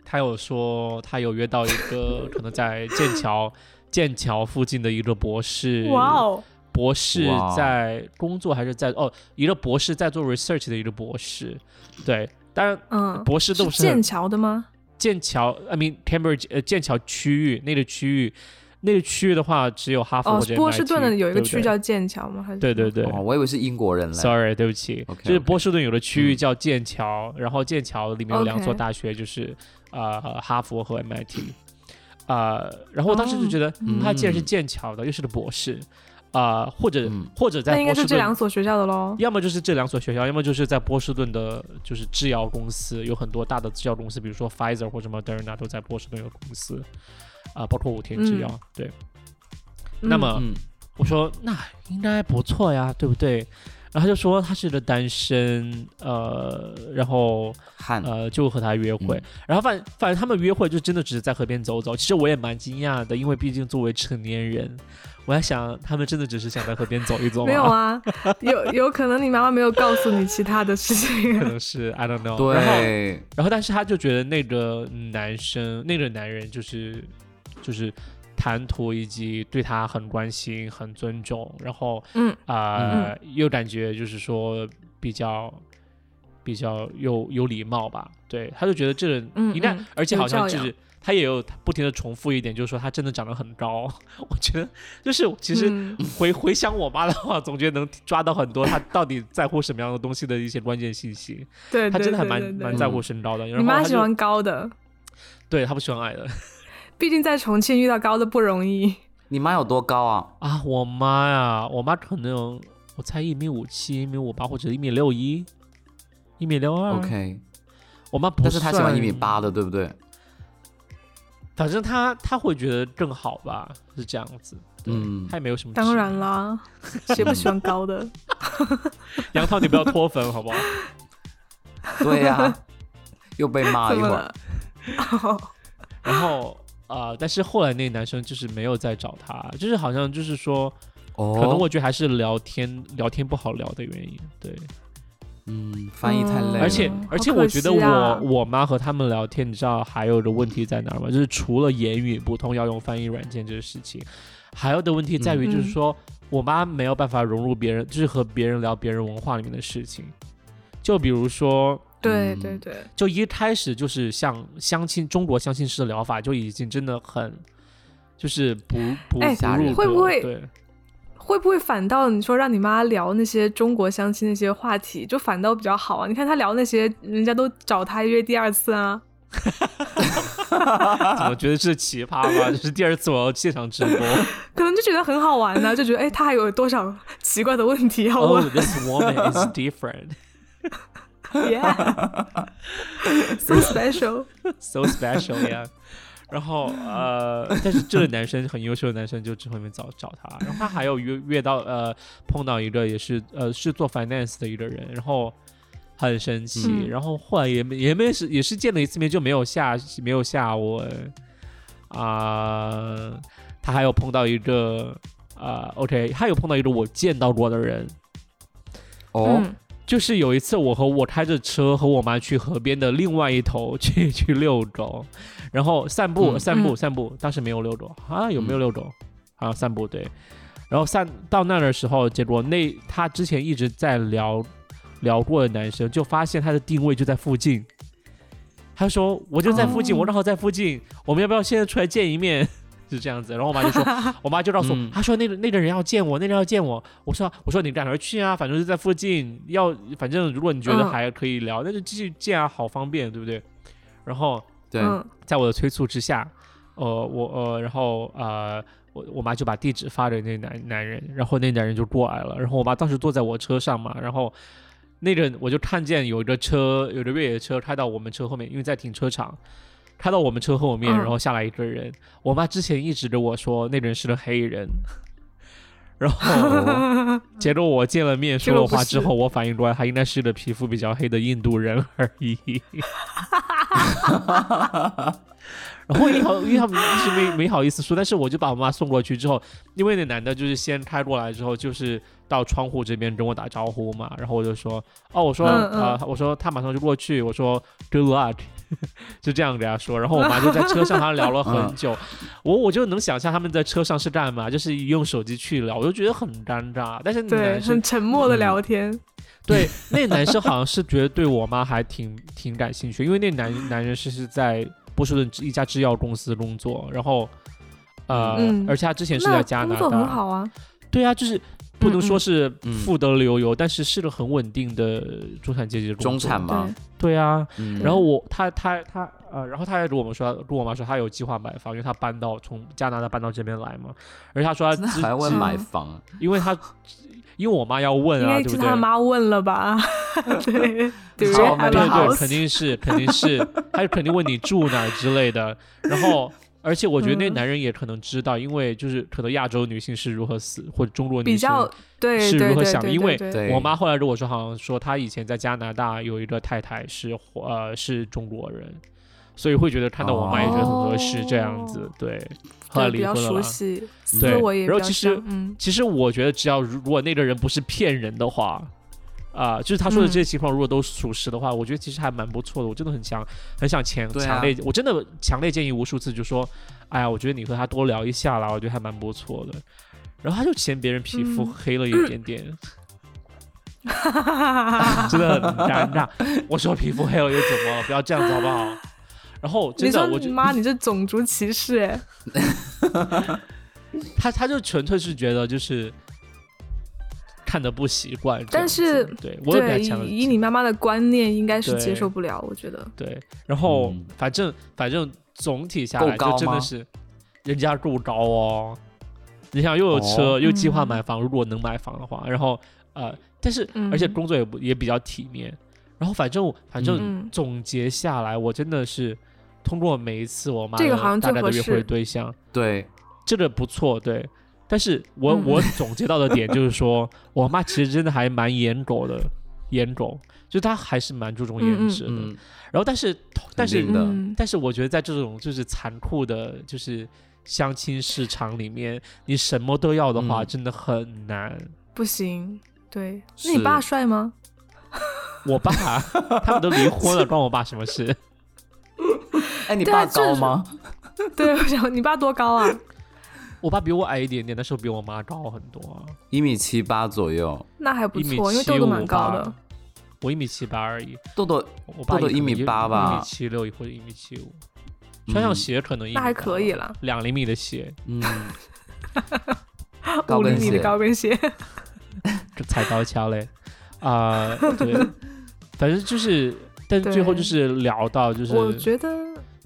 他有说他有约到一个 可能在剑桥剑桥附近的一个博士，哇哦，博士在工作还是在哦一个博士在做 research 的一个博士，对，当然嗯。博士都是剑桥的吗？剑桥，I mean Cambridge，呃，剑桥区域那个区域，那个区域的话，只有哈佛或者波士顿的有一个区叫剑桥吗？还是？对对对，我以为是英国人嘞。Sorry，对不起，就是波士顿有的区域叫剑桥，然后剑桥里面有两所大学，就是呃哈佛和 MIT，啊，然后我当时就觉得他既然是剑桥的，又是个博士。啊，或者或者在那应该是这两所学校的喽。要么就是这两所学校，要么就是在波士顿的，就是制药公司有很多大的制药公司，比如说 Pfizer 或者 Moderna 都在波士顿有公司啊，包括五田制药。对。那么我说那应该不错呀，对不对？然后他就说他是个单身，呃，然后呃就和他约会，然后反反正他们约会就真的只是在河边走走。其实我也蛮惊讶的，因为毕竟作为成年人。我在想，他们真的只是想在河边走一走吗？没有啊，有有可能你妈妈没有告诉你其他的事情。可能是 I don't know。对。然后，然后，但是他就觉得那个男生，那个男人就是就是谈吐以及对他很关心、很尊重，然后嗯啊，又感觉就是说比较比较有有礼貌吧。对，他就觉得这人应该，而且好像就是。他也有不停的重复一点，就是说他真的长得很高。我觉得就是其实回回想我妈的话，总觉得能抓到很多他到底在乎什么样的东西的一些关键信息。对，他真的还蛮蛮在乎身高的。你妈喜欢高的，对她不喜欢矮的。毕竟在重庆遇到高的不容易。你妈有多高啊？啊，我妈呀，我妈可能我猜一米五七、一米五八或者一米六一、一米六二。OK，我妈不但是她喜欢一米八的，对不对？反正她她会觉得更好吧，是这样子。嗯，她也没有什么。当然啦，谁不喜欢高的？杨涛，你不要脱粉好不好？对呀，又被骂一会儿。然后啊，但是后来那个男生就是没有再找她，就是好像就是说，可能我觉得还是聊天聊天不好聊的原因。对，嗯，翻译太累了，而且嗯而且，我觉得我我妈和他们聊天，你知道还有的问题在哪儿吗？就是除了言语不通要用翻译软件这个事情，还有的问题在于就是嗯说、我妈没有办法融入别人，就是和别人聊别人文化里面的事情。就比如说，嗯对对对，就一开始就是像相亲中国相亲式的疗法，就已经真的很就是不不哎不入格会不会对？会不会反倒你说让你妈聊那些中国相亲那些话题，就反倒比较好啊？你看她聊那些，人家都找她约第二次啊。怎么觉得是奇葩吗？就是第二次我要现场直播。可能就觉得很好玩呢、就觉得哎，他还有多少奇怪的问题要 Oh, 问、this woman is different. y e a h so special。so special 呀。然后呃，但是这个男生很优秀的男生就只后面找找他，然后他还有约约到呃碰到一个也是呃是做 finance 的一个人，然后很神奇，嗯然后后来也没也没是也是见了一次面就没有下没有下文啊、他还有碰到一个啊、OK，他有碰到一个我见到过的人，哦，嗯就是有一次，我和我开着车和我妈去河边的另外一头去去遛狗，然后散步、嗯散步嗯散步，当时没有遛狗啊，有没有嗯遛狗？啊，散步对。然后散到那儿的时候，结果那他之前一直在聊聊过的男生，就发现他的定位就在附近。他说：“我就在附近，哦我正好在附近，我们要不要现在出来见一面？”是这样子。然后我妈就说：“我妈就告诉我，嗯她说那个那个人要见我，那个人要见我。我说我说你赶快去啊，反正是在附近，要反正如果你觉得嗯还可以聊，那就继续见啊，好方便，对不对？然后对，嗯在我的催促之下，呃，我呃，然后呃，我我妈就把地址发给那男男人，然后那男人就过来了，然后我妈当时坐在我车上嘛，然后那个我就看见有一个车，有一个越野车开到我们车后面，因为在停车场。开到我们车后面，嗯然后下来一个人。我妈之前一直跟我说那人是个黑人，然后结果我见了面说了话之后，我反应过来他应该是个皮肤比较黑的印度人而已。然后因为好，因为他们一直没没好意思说，但是我就把我妈送过去之后，因为那男的就是先开过来之后，就是到窗户这边跟我打招呼嘛，然后我就说，哦，我说，嗯嗯呃，我说他马上就过去，我说 good luck，就这样给他说，然后我妈就在车上，她聊了很久，我我就能想象他们在车上是干嘛，就是用手机去聊，我就觉得很尴尬，但是那对，男生很沉默的嗯聊天。对，那男生好像是觉得对我妈还挺 挺感兴趣，因为那男男人是是在波士顿一家制药公司工作，然后呃，嗯而且他之前是在加拿工作很大，好啊。对啊，就是不能说是嗯。富得流油，但是是个很稳定的中产阶级的工作中产嘛对，，啊，嗯，然后我他他他呃，然后他还跟我们说，跟我妈说他有计划买房，因为他搬到从加拿大搬到这边来嘛，而且他说他还问嗯买房，因为他因为我妈要问啊，对不对？是他妈问了吧？对，对肯定是肯定是，他肯定问你住哪之类的。然后，而且我觉得那嗯。男人也可能知道，因为就是可能亚洲女性是如何死，或者中国女性是如何想的，因为我妈后来跟我说，好像说她以前在加拿大有一个太太是呃是中国人，所以会觉得看到我妈也觉得很合适这样子哦，对，后来离婚了啦。悉，对。然后其实嗯。其实我觉得，只要如如果那个人不是骗人的话，啊、就是他说的这些嗯情况，如果都属实的话，我觉得其实还蛮不错的。我真的很强，很想强啊强烈，我真的强烈建议无数次，就说，哎呀，我觉得你和他多聊一下啦，我觉得还蛮不错的。然后他就嫌别人皮肤嗯黑了一点点，真的很尴尬。我说皮肤黑了又怎么了？不要这样子好不好？然后真的，我妈，你这种族歧视哎！他他就纯粹是觉得就是看的不习惯但是对我以以你妈妈的观念，应该是接受不了，我觉得。对，然后、嗯。反正反正总体下来就真的是人家够高哦，你想又有车、哦。又计划嗯买房，如果能买房的话，然后呃，但是、嗯。而且工作也不也比较体面，然后反正反正嗯，总结下来，我真的是通过每一次我妈这个好像大概的约最合适。会对象。对，这个不错，对。但是我、嗯我总结到的点就是说，我妈其实真的还蛮颜狗的，颜狗，就她还是蛮注重颜值的。嗯，然后但是但是但是我觉得在这种就是残酷的，就是相亲市场里面，你什么都要的话，嗯真的很难。不行。对，那你爸帅吗？我爸他们都离婚了，关我爸什么事？哎，你爸高吗？对，我想你爸多高啊？我爸比我矮一点点，但是比我妈高很多。啊。一米七八左右，那还不一米错，因为七豆豆蛮高的。我一米七八而已，豆豆我爸豆豆一米八吧。一米七六或者一米七五，穿上嗯鞋可能一那还可以了，两厘米的鞋，嗯，高 跟五厘米的鞋。高跟鞋。就踩高跷嘞。啊、对，反正就是，但是最后就是聊到就是我觉得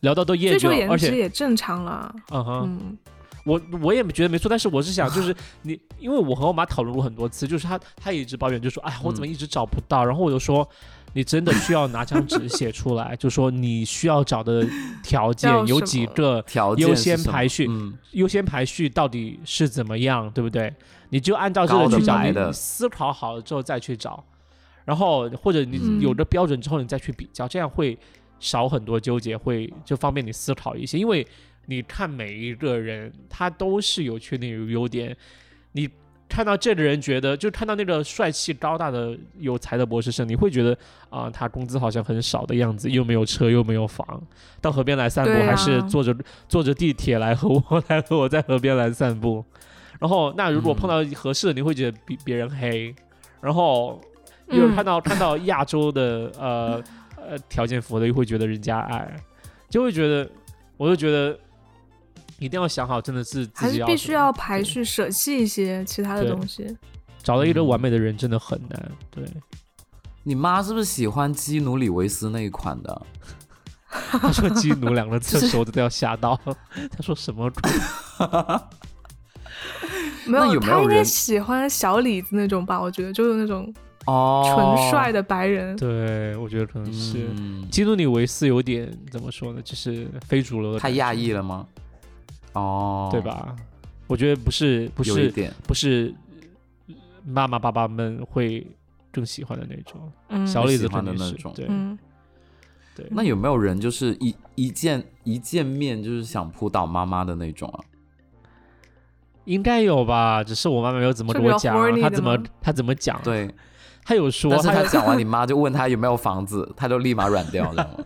聊到都厌倦了，追求颜值而且也正常了。嗯哼，嗯，我我也觉得没错，但是我是想，就是 你，因为我和我妈讨论过很多次，就是她她也一直抱怨，就说，哎呀，我怎么一直找不到？然后我就说，你真的需要拿张纸 写出来，就说你需要找的条件有几个，优先排序嗯，优先排序到底是怎么样，对不对？你就按照这个去找，你思考好了之后再去找，然后或者你嗯有了标准之后你再去比较，这样会少很多纠结，会就方便你思考一些。因为你看每一个人，他都是有缺点有优点，你。看到这个人，觉得就看到那个帅气高大的有才的博士生，你会觉得啊、他工资好像很少的样子，又没有车又没有房，到河边来散步，啊还是坐着坐着地铁来和我 来和我在河边来散步。然后，那如果碰到合适的，你会觉得比别人黑。然后，有人嗯看到、看到亚洲的呃呃条件符合的，又会觉得人家矮，就会觉得，我就觉得一定要想好，真的是自还是必须要排序，舍弃一些其他的东西。找到一个嗯完美的人真的很难。对，你妈是不是喜欢基努里维斯那一款的？他说“基努”两个字的时候，我都要吓到。他说什么？没有，那有没有他应该喜欢小李子那种吧？我觉得就是那种哦，纯帅的白人。对，我觉得可能是。嗯，基努里维斯有点怎么说呢？就是非主流的，太压抑了，吗？哦，对？吧？我觉得不是，不是，不是妈妈爸爸们会更喜欢的那种。嗯，小李子喜欢的那种对嗯，对。那有没有人就是一一见一见面就是想扑倒妈妈的那种啊？应该有吧？只是我妈妈没有怎么跟我讲她怎么她怎么讲？对，她有说，但是她讲完，你妈就问她有没有房子，她就立马软掉，知道吗？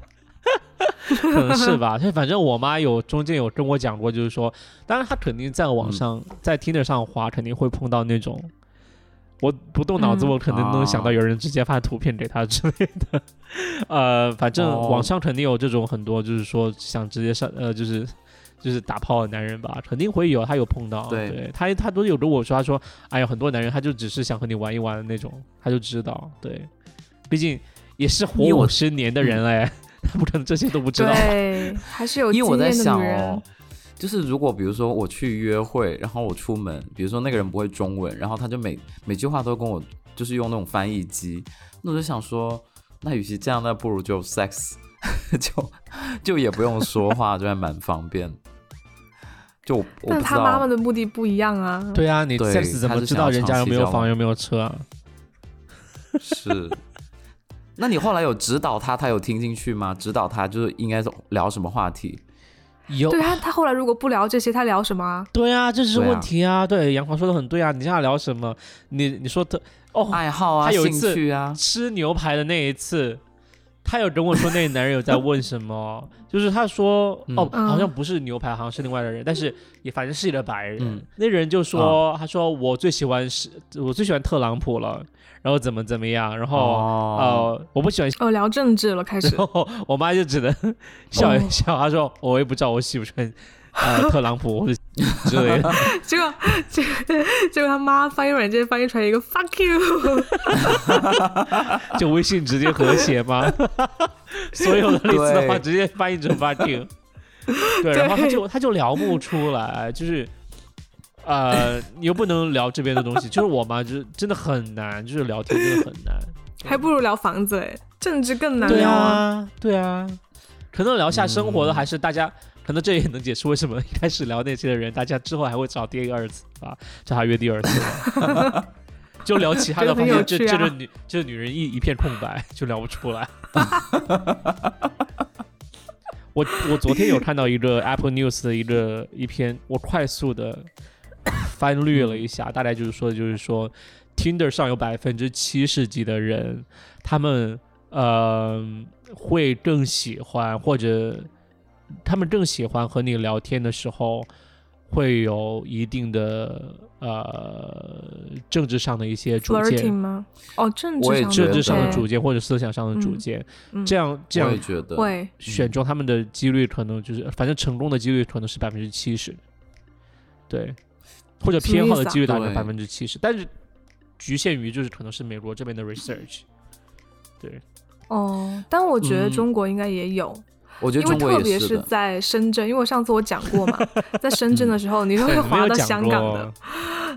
可能是吧。就反正我妈有中间有跟我讲过，就是说，当然她肯定在网上、在 Tinder 上滑，肯定会碰到那种。我不动脑子，嗯我可能能想到有人直接发图片给她之类的。呃，反正哦网上肯定有这种很多，就是说想直接上，呃，就是就是打炮的男人吧，肯定会有，他有碰到。对他他都有跟我说，他说，哎呀，很多男人他就只是想和你玩一玩的那种，他就知道，对，毕竟也是活五十年的人嘞，他不可能这些都不知道。对，还是有因为我在想哦。，就是如果比如说我去约会，然后我出门，比如说那个人不会中文，然后他就每每句话都跟我就是用那种翻译机，那我就想说，那与其这样，那不如就 sex，就就也不用说话，就还蛮方便。就但他妈妈，的目的不一样啊。对啊，你 sex 怎么知道人家有没有房有没有车啊？是。那你后来有指导他，他有听进去吗？指导他就是应该是聊什么话题？有对他，他后来如果不聊这些，他聊什么啊？对啊，这是问题啊。对，杨华说的很对啊。你让他聊什么？你你说他哦，爱好啊，兴他有一次趣啊，吃牛排的那一次，他有跟我说那个男人有在问什么，就是他说嗯哦，嗯好像不是牛排，好像是另外的人，但是也反正是一个白人。嗯那人就说，他说我最喜欢是，我最喜欢特朗普了，然后怎么怎么样，然后、哦，呃，我不喜欢。哦，聊政治了，开始 然。后我妈就只能 笑一笑，她说我也不知道我喜不喜欢呃 特朗普或者之类的。结果，结果，结果他妈翻译软件翻译出来一个 fuck you，就微信直接和谐吗？所有的类似的话直接翻译成 fuck you。对，然后他就他就聊不出来，就是呃，你又不能聊这边的东西，就是我嘛，就是真的很难，就是聊天真的很难。还不如聊房子哎，政治更难对聊啊。啊，对啊，可能聊下生活的嗯还是大家。可能这也能解释为什么一开始聊那些的人，大家之后还会找第二次啊，找他约第二次嘛。就聊其他的，这个发现这这个女这个女人一一片空白，就聊不出来。我我昨天有看到一个 Apple News 的一个一篇，我快速的 翻略了一下，大概就是说，就是说 Tinder 上有百分之七十几的人，他们呃会更喜欢或者他们更喜欢和你聊天的时候，会有一定的呃政治上的一些主见，吗？哦，政治政治上的主见或者思想上的主嗯见，嗯这样这样会。选中他们的几率可能就是，反正成功的几率可能是百分之七十，对，或者偏好的几率大概百对分之七十，但是局限于就是可能是美国这边的 research，对，哦，但我觉得嗯。中国应该也有，我觉得因为中国特别。是在深圳，因为我上次我讲过嘛，在深圳的时候，你都会 对你没滑到香港的，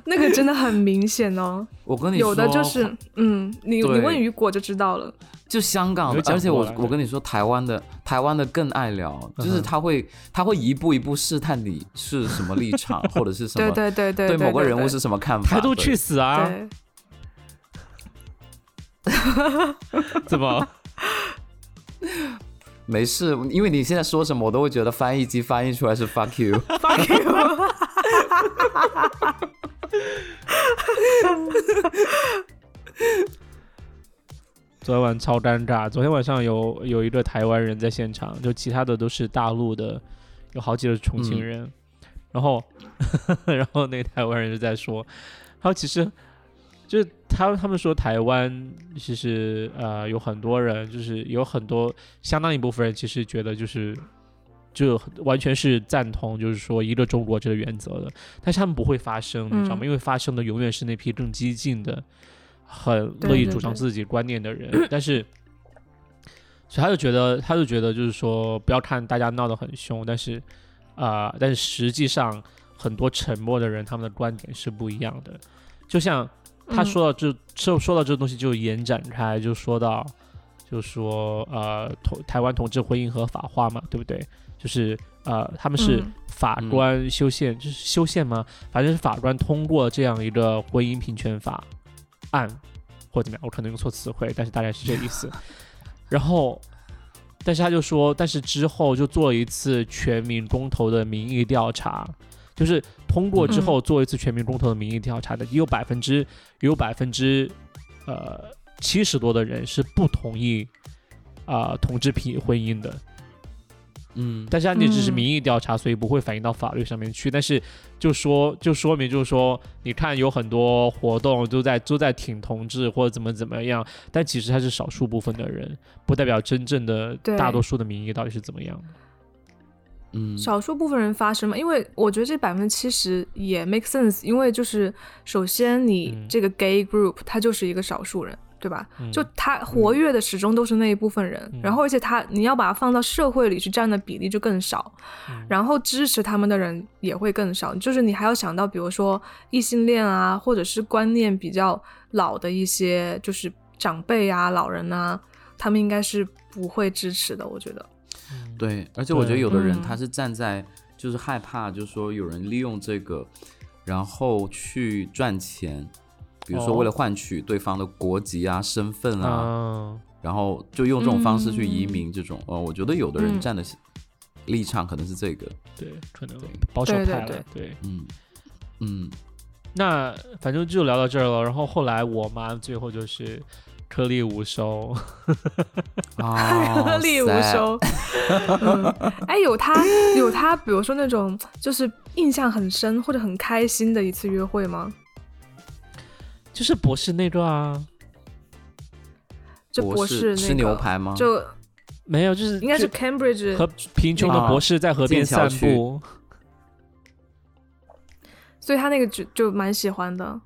那个真的很明显哦。我跟你说，有的就是，嗯，你你问雨果就知道了。就香港而且我我跟你说，台湾的台湾的更爱聊，就是他会他会一步一步试探你是什么立场，或者是什么对对对对，对某个人物是什么看法。对态度去死啊！对，怎么？没事，因为你现在说什么，我都会觉得翻译机翻译出来是 fuck you。fuck you。昨天晚超尴尬。昨天晚上有有一个台湾人在现场，就其他的都是大陆的，有好几个重庆人。然后，然后那个台湾人就在说，他说其实就是他他们说台湾其实呃有很多人，就是有很多相当一部分人其实觉得就是。就完全是赞同，就是说一个中国这个原则的，但是他们不会发声，你知道吗？嗯因为发声的永远是那批更激进的、很乐意主张自己观念的人，但是，所以他就觉得，他就觉得就是说，不要看大家闹得很凶，但是，啊，但是实际上很多沉默的人，他们的观点是不一样的。就像他嗯说到这，说说到这个东西就延展开，就说到，就说呃，同台湾同志婚姻合法化嘛，对不对？就是呃，他们是嗯法嗯官修宪，就是修宪吗？反正是法官通过这样一个婚姻平权法案，或怎么样，我可能用错词汇，但是大概是这个意思。然后，但是他就说，但是之后就做了一次全民公投的民意调查，就是通过之后做一次全民公投的民意调查的，也有百分之有百分之呃七十多的人是不同意啊、同志平婚姻的。嗯，但是它那只是嗯民意调查，所以不会反映到法律上面去。但是就说就说明就是说，你看有很多活动都在都在挺同志或者怎么怎么样，但其实它是少数部分的人，不代表真正的大多数的民意到底是怎么样的。嗯，少数部分人发声嘛，因为我觉得这百分之七十也 make sense，因为就是首先你嗯这个 gay group 它就是一个少数人，对吧？嗯就他活跃的始终都是那一部分人，嗯然后而且他你要把它放到社会里去占的比例就更少，嗯然后支持他们的人也会更少。就是你还要想到，比如说异性恋啊，或者是观念比较老的一些，就是长辈啊、老人啊，他们应该是不会支持的。我觉得，对，而且我觉得有的人嗯。他是站在就是害怕，就是说有人利用这个，然后去赚钱，比如说哦为了换取对方的国籍啊、身份啊，嗯，然后就用这种方式去移嗯。民这种。呃，我觉得有的人嗯。站的立场可能是这个，对，可能对。保守对对派了，对。嗯嗯，那反正就聊到这儿了。然后后来我妈最后就是颗粒无收，啊，颗粒无收。嗯，哎，有他有他，比如说那种就是印象很深或者很开心的一次约会吗？就是博士那个啊，就博士那吃牛排吗？就没有，就是应该是 Cambridge 和贫穷的啊博士在河边散步。所以他那个就就蛮喜欢的。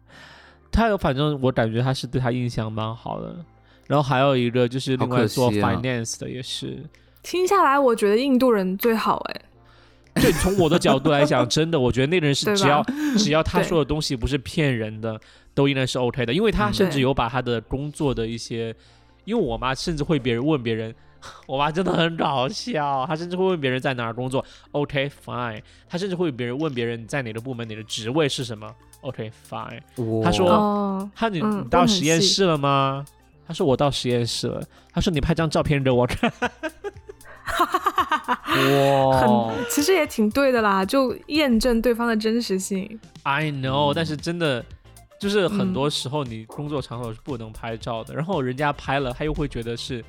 他有，反正我感觉他是对他印象蛮好的。然后还有一个就是另外做 finance 的也是，听下来，我觉得印度人最好哎。对，从我的角度来讲，真的，我觉得那个人是 只要 只要他说的东西不是骗人的，都应该是 OK 的，因为他嗯甚至有把他的工作的一些，因为我妈甚至会别人问别人，我妈真的很搞笑，她甚至会问别人在哪儿工作，OK fine，她甚至会别人问别人你在哪个部门，哪个职位是什么，OK fine，他说哦，他你嗯你到实验室了吗？他说我到实验室了，他说你拍张照片给我看，哇。很，其实也挺对的啦，就验证对方的真实性。I know，、嗯但是真的就是很嗯。多时候你工作场所是不能拍照的，然后人家拍了，他又会觉得是，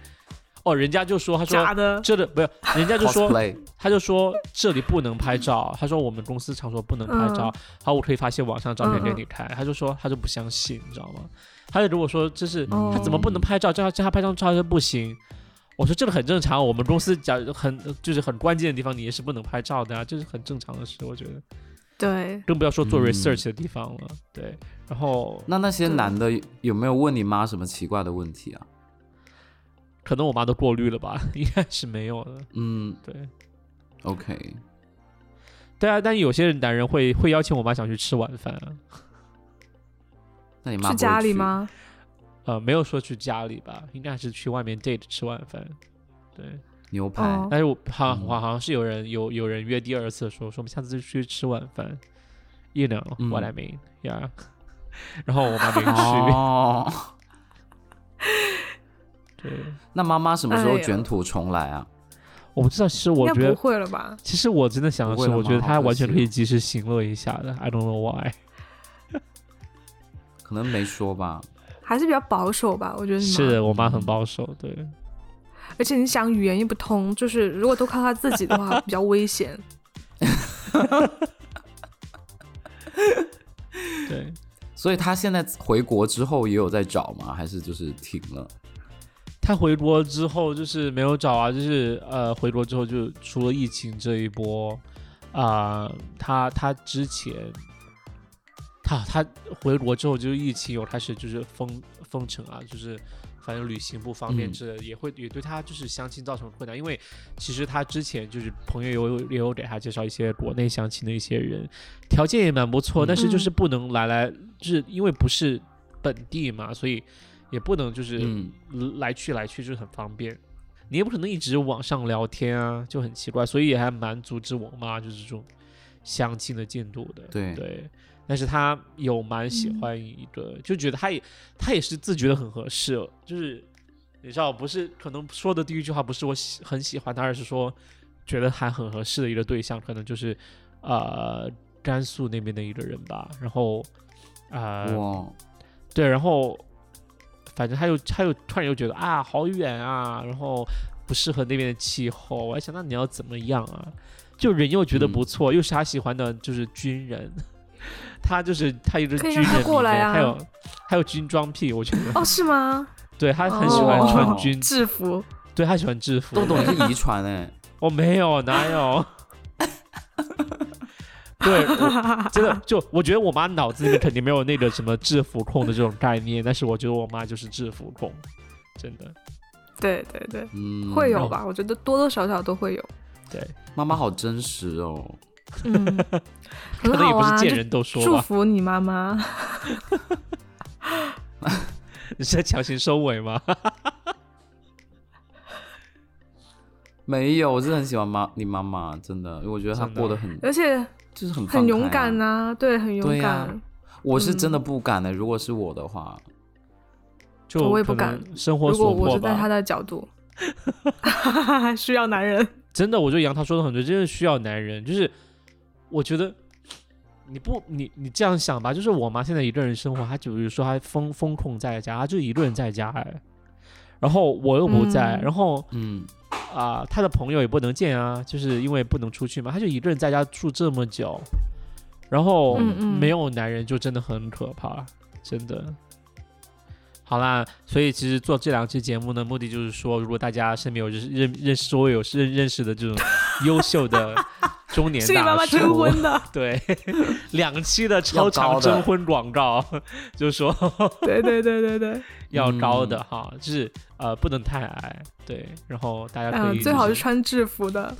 哦，人家就说他说假的，这里不是，人家就说他就说这里不能拍照，他说我们公司场所不能拍照，好，我可以发些网上照片给你看，他就说他就不相信，你知道吗？他就如果说这是哦。他怎么不能拍照，叫他叫他拍张照就不行。我说这个很正常，我们公司讲很就是很关键的地方，你也是不能拍照的啊，这是很正常的事，我觉得，对，更不要说做嗯。research 的地方了。对，然后那那些男的有没有问你妈什么奇怪的问题啊？可能我妈都过滤了吧，应该是没有的。嗯对，，OK，对啊，但有些男人会会邀请我妈想去吃晚饭啊，那你妈去家里？吗？呃，没有说去家里吧，应该还是去外面 date 吃晚饭。对，牛排，哦但是我好像好好像是有人有有人约第二次说说我们下次就去吃晚饭，you know 嗯 what I mean，呀、然后我妈没去，哦，对，那妈妈什么时候卷土重来啊？我不知道，其实我觉得不，会了吧？其实我真的想的是，我觉得她完全可以及时行乐一下的，I don't know why。可能没说吧。还是比较保守吧，我觉得你是，我妈很嗯保守，对，而且你想语言又不通，就是如果都靠他自己的话，比较危险。对，所以他现在回国之后也有在找吗？还是就是停了？他回国之后就是没有找啊，就是呃回国之后就除了疫情这一波，啊、他他之前，他他回国之后就是疫情有开始就是封封城啊，就是反正旅行不方便嗯之类的，也会也对他就是相亲造成困难，因为其实他之前就是朋友有也有给他介绍一些国内相亲的一些人，条件也蛮不错，但是就是不能来来，就是因为不是本地嘛，所以也不能就是。嗯，来去来去就是很方便，你也不可能一直网上聊天啊，就很奇怪，所以也还蛮阻止我妈就是这种相亲的进度的。对。对，但是她有蛮喜欢一个，就觉得她也她也是自觉的很合适，就是你知道，不是可能说的第一句话不是我喜很喜欢她，而是说觉得还很合适的一个对象，可能就是呃甘肃那边的一个人吧，然后呃哇，对，然后反正他又他又突然又觉得啊好远啊，然后不适合那边的气候，我还想那你要怎么样啊？就人又觉得不嗯错，又是他喜欢的，就是军人，他就是他有个可以让他军人过来啊还有还有军装癖，我觉得，哦，是吗？对他很喜欢穿哦军，制服，对他喜欢制服，豆豆你是遗传哎，我没有哪有。对，真的就我觉得我妈脑子里面肯定没有那个什么制服控的这种概念，但是我觉得我妈就是制服控，真的。对对对，嗯，会有吧？我觉得多多少少都会有。对，妈妈好真实哦。嗯，可很能也好啊，就不是见人都说祝，福你妈妈。你是在强行收尾吗？没有，我真的很喜欢妈你妈妈，真的，因为我觉得她过得很而且就是很很勇敢呐、对，很勇对呀敢。我是真的嗯不敢的、如果是我的话，就我也不敢生活如果所迫我是在他。的角度，需要男人。真的，我觉得杨涛说的很对，真的需要男人。就是我觉得你不你你这样想吧，就是我妈现在一个人生活，她比如说她封封控在家，她就一个人在家哎，然后我又不在，嗯然后嗯，啊、他的朋友也不能见啊，就是因为不能出去嘛，他就一个人在家住这么久，然后没有男人就真的很可怕，真的。好啦，所以其实做这两期节目呢，目的就是说，如果大家身边有认识认认识周围有认认识的这种优秀的中年是你妈大妈征，婚的，对，两期的超长征婚广告，就是说对对对对对，要高嗯的哈，就是呃不能太矮，对，然后大家可嗯，以、最好是穿制服的。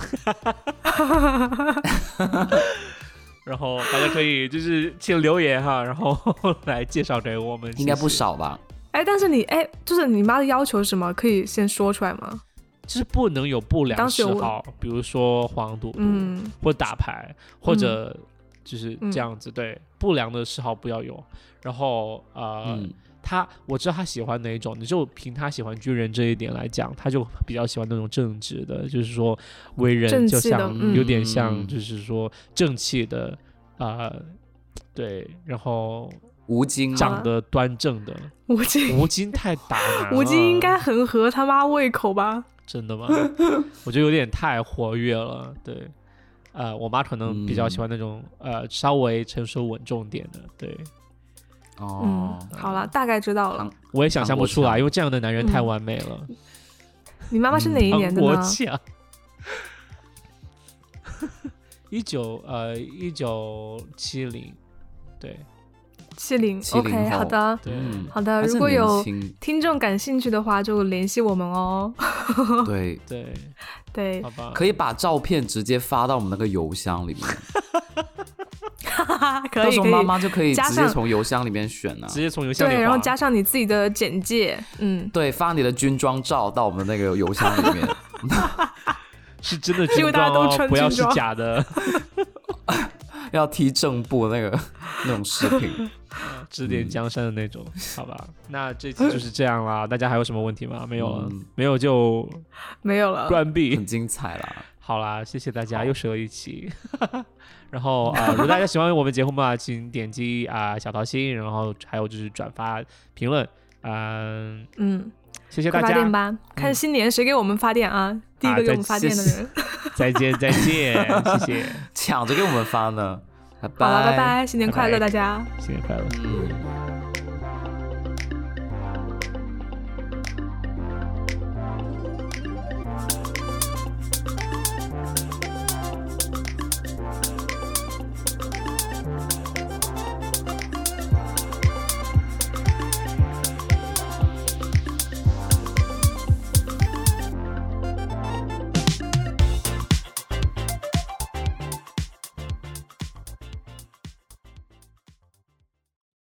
然后大家可以就是请留言哈，然后来介绍给我们，应该不。少吧？哎，但是你哎，就是你妈的要求是什么？可以先说出来吗？就是不能有不良嗜好，比如说黄赌毒，嗯。或打牌，或者就是嗯这样子，对，不良的嗜好不要有。然后呃，嗯，他我知道他喜欢哪一种，你就凭他喜欢军人这一点来讲，他就比较喜欢那种正直的，就是说为人就像嗯。有点像，嗯就是说正气的，呃，对，然后吴京长得端正的。吴京，吴京太打男了，吴京应该很合他妈胃口吧？真的吗？我觉得有点太活跃了。对，呃，我妈可能比较喜欢那种、呃稍微成熟稳重点的。对，哦嗯，，好了，大概知道了。我也想象不出来，因为这样的男人太嗯完美了。你妈妈是哪一年的国呢？强，一九呃一九七零，对七零 70，OK，好的。对。嗯，好的，如果有听众感兴趣的话，就联系我们哦。对，对，对好，吧，可以把照片直接发到我们那个邮箱里面，可 以可以。到时候妈妈就可以直接从邮箱里面选啊。直接从邮箱里对，然后加上你自己的简介，嗯，对，发你的军装照到我们那个邮箱里面。是真的因为军装哦，大家都穿不要是假的，要踢正步那个那种视频。指点江山的那种，好吧？那这期就是这样啦，大家还有什么问题吗？没有了，嗯没有就没有了。关闭很。精彩啦。好啦，谢谢大家，又是了一期。然后啊、呃如果大家喜欢我们节目嘛，请点击啊、小桃心，然后还有就是转发、评论，嗯、嗯，谢谢大家，快发电吧，看新年谁给我们发电啊？第一个给我们发电的人。再见再见，谢谢，抢着给我们发呢。拜拜，好了，拜拜，新年快乐，大家。新年快乐。嗯。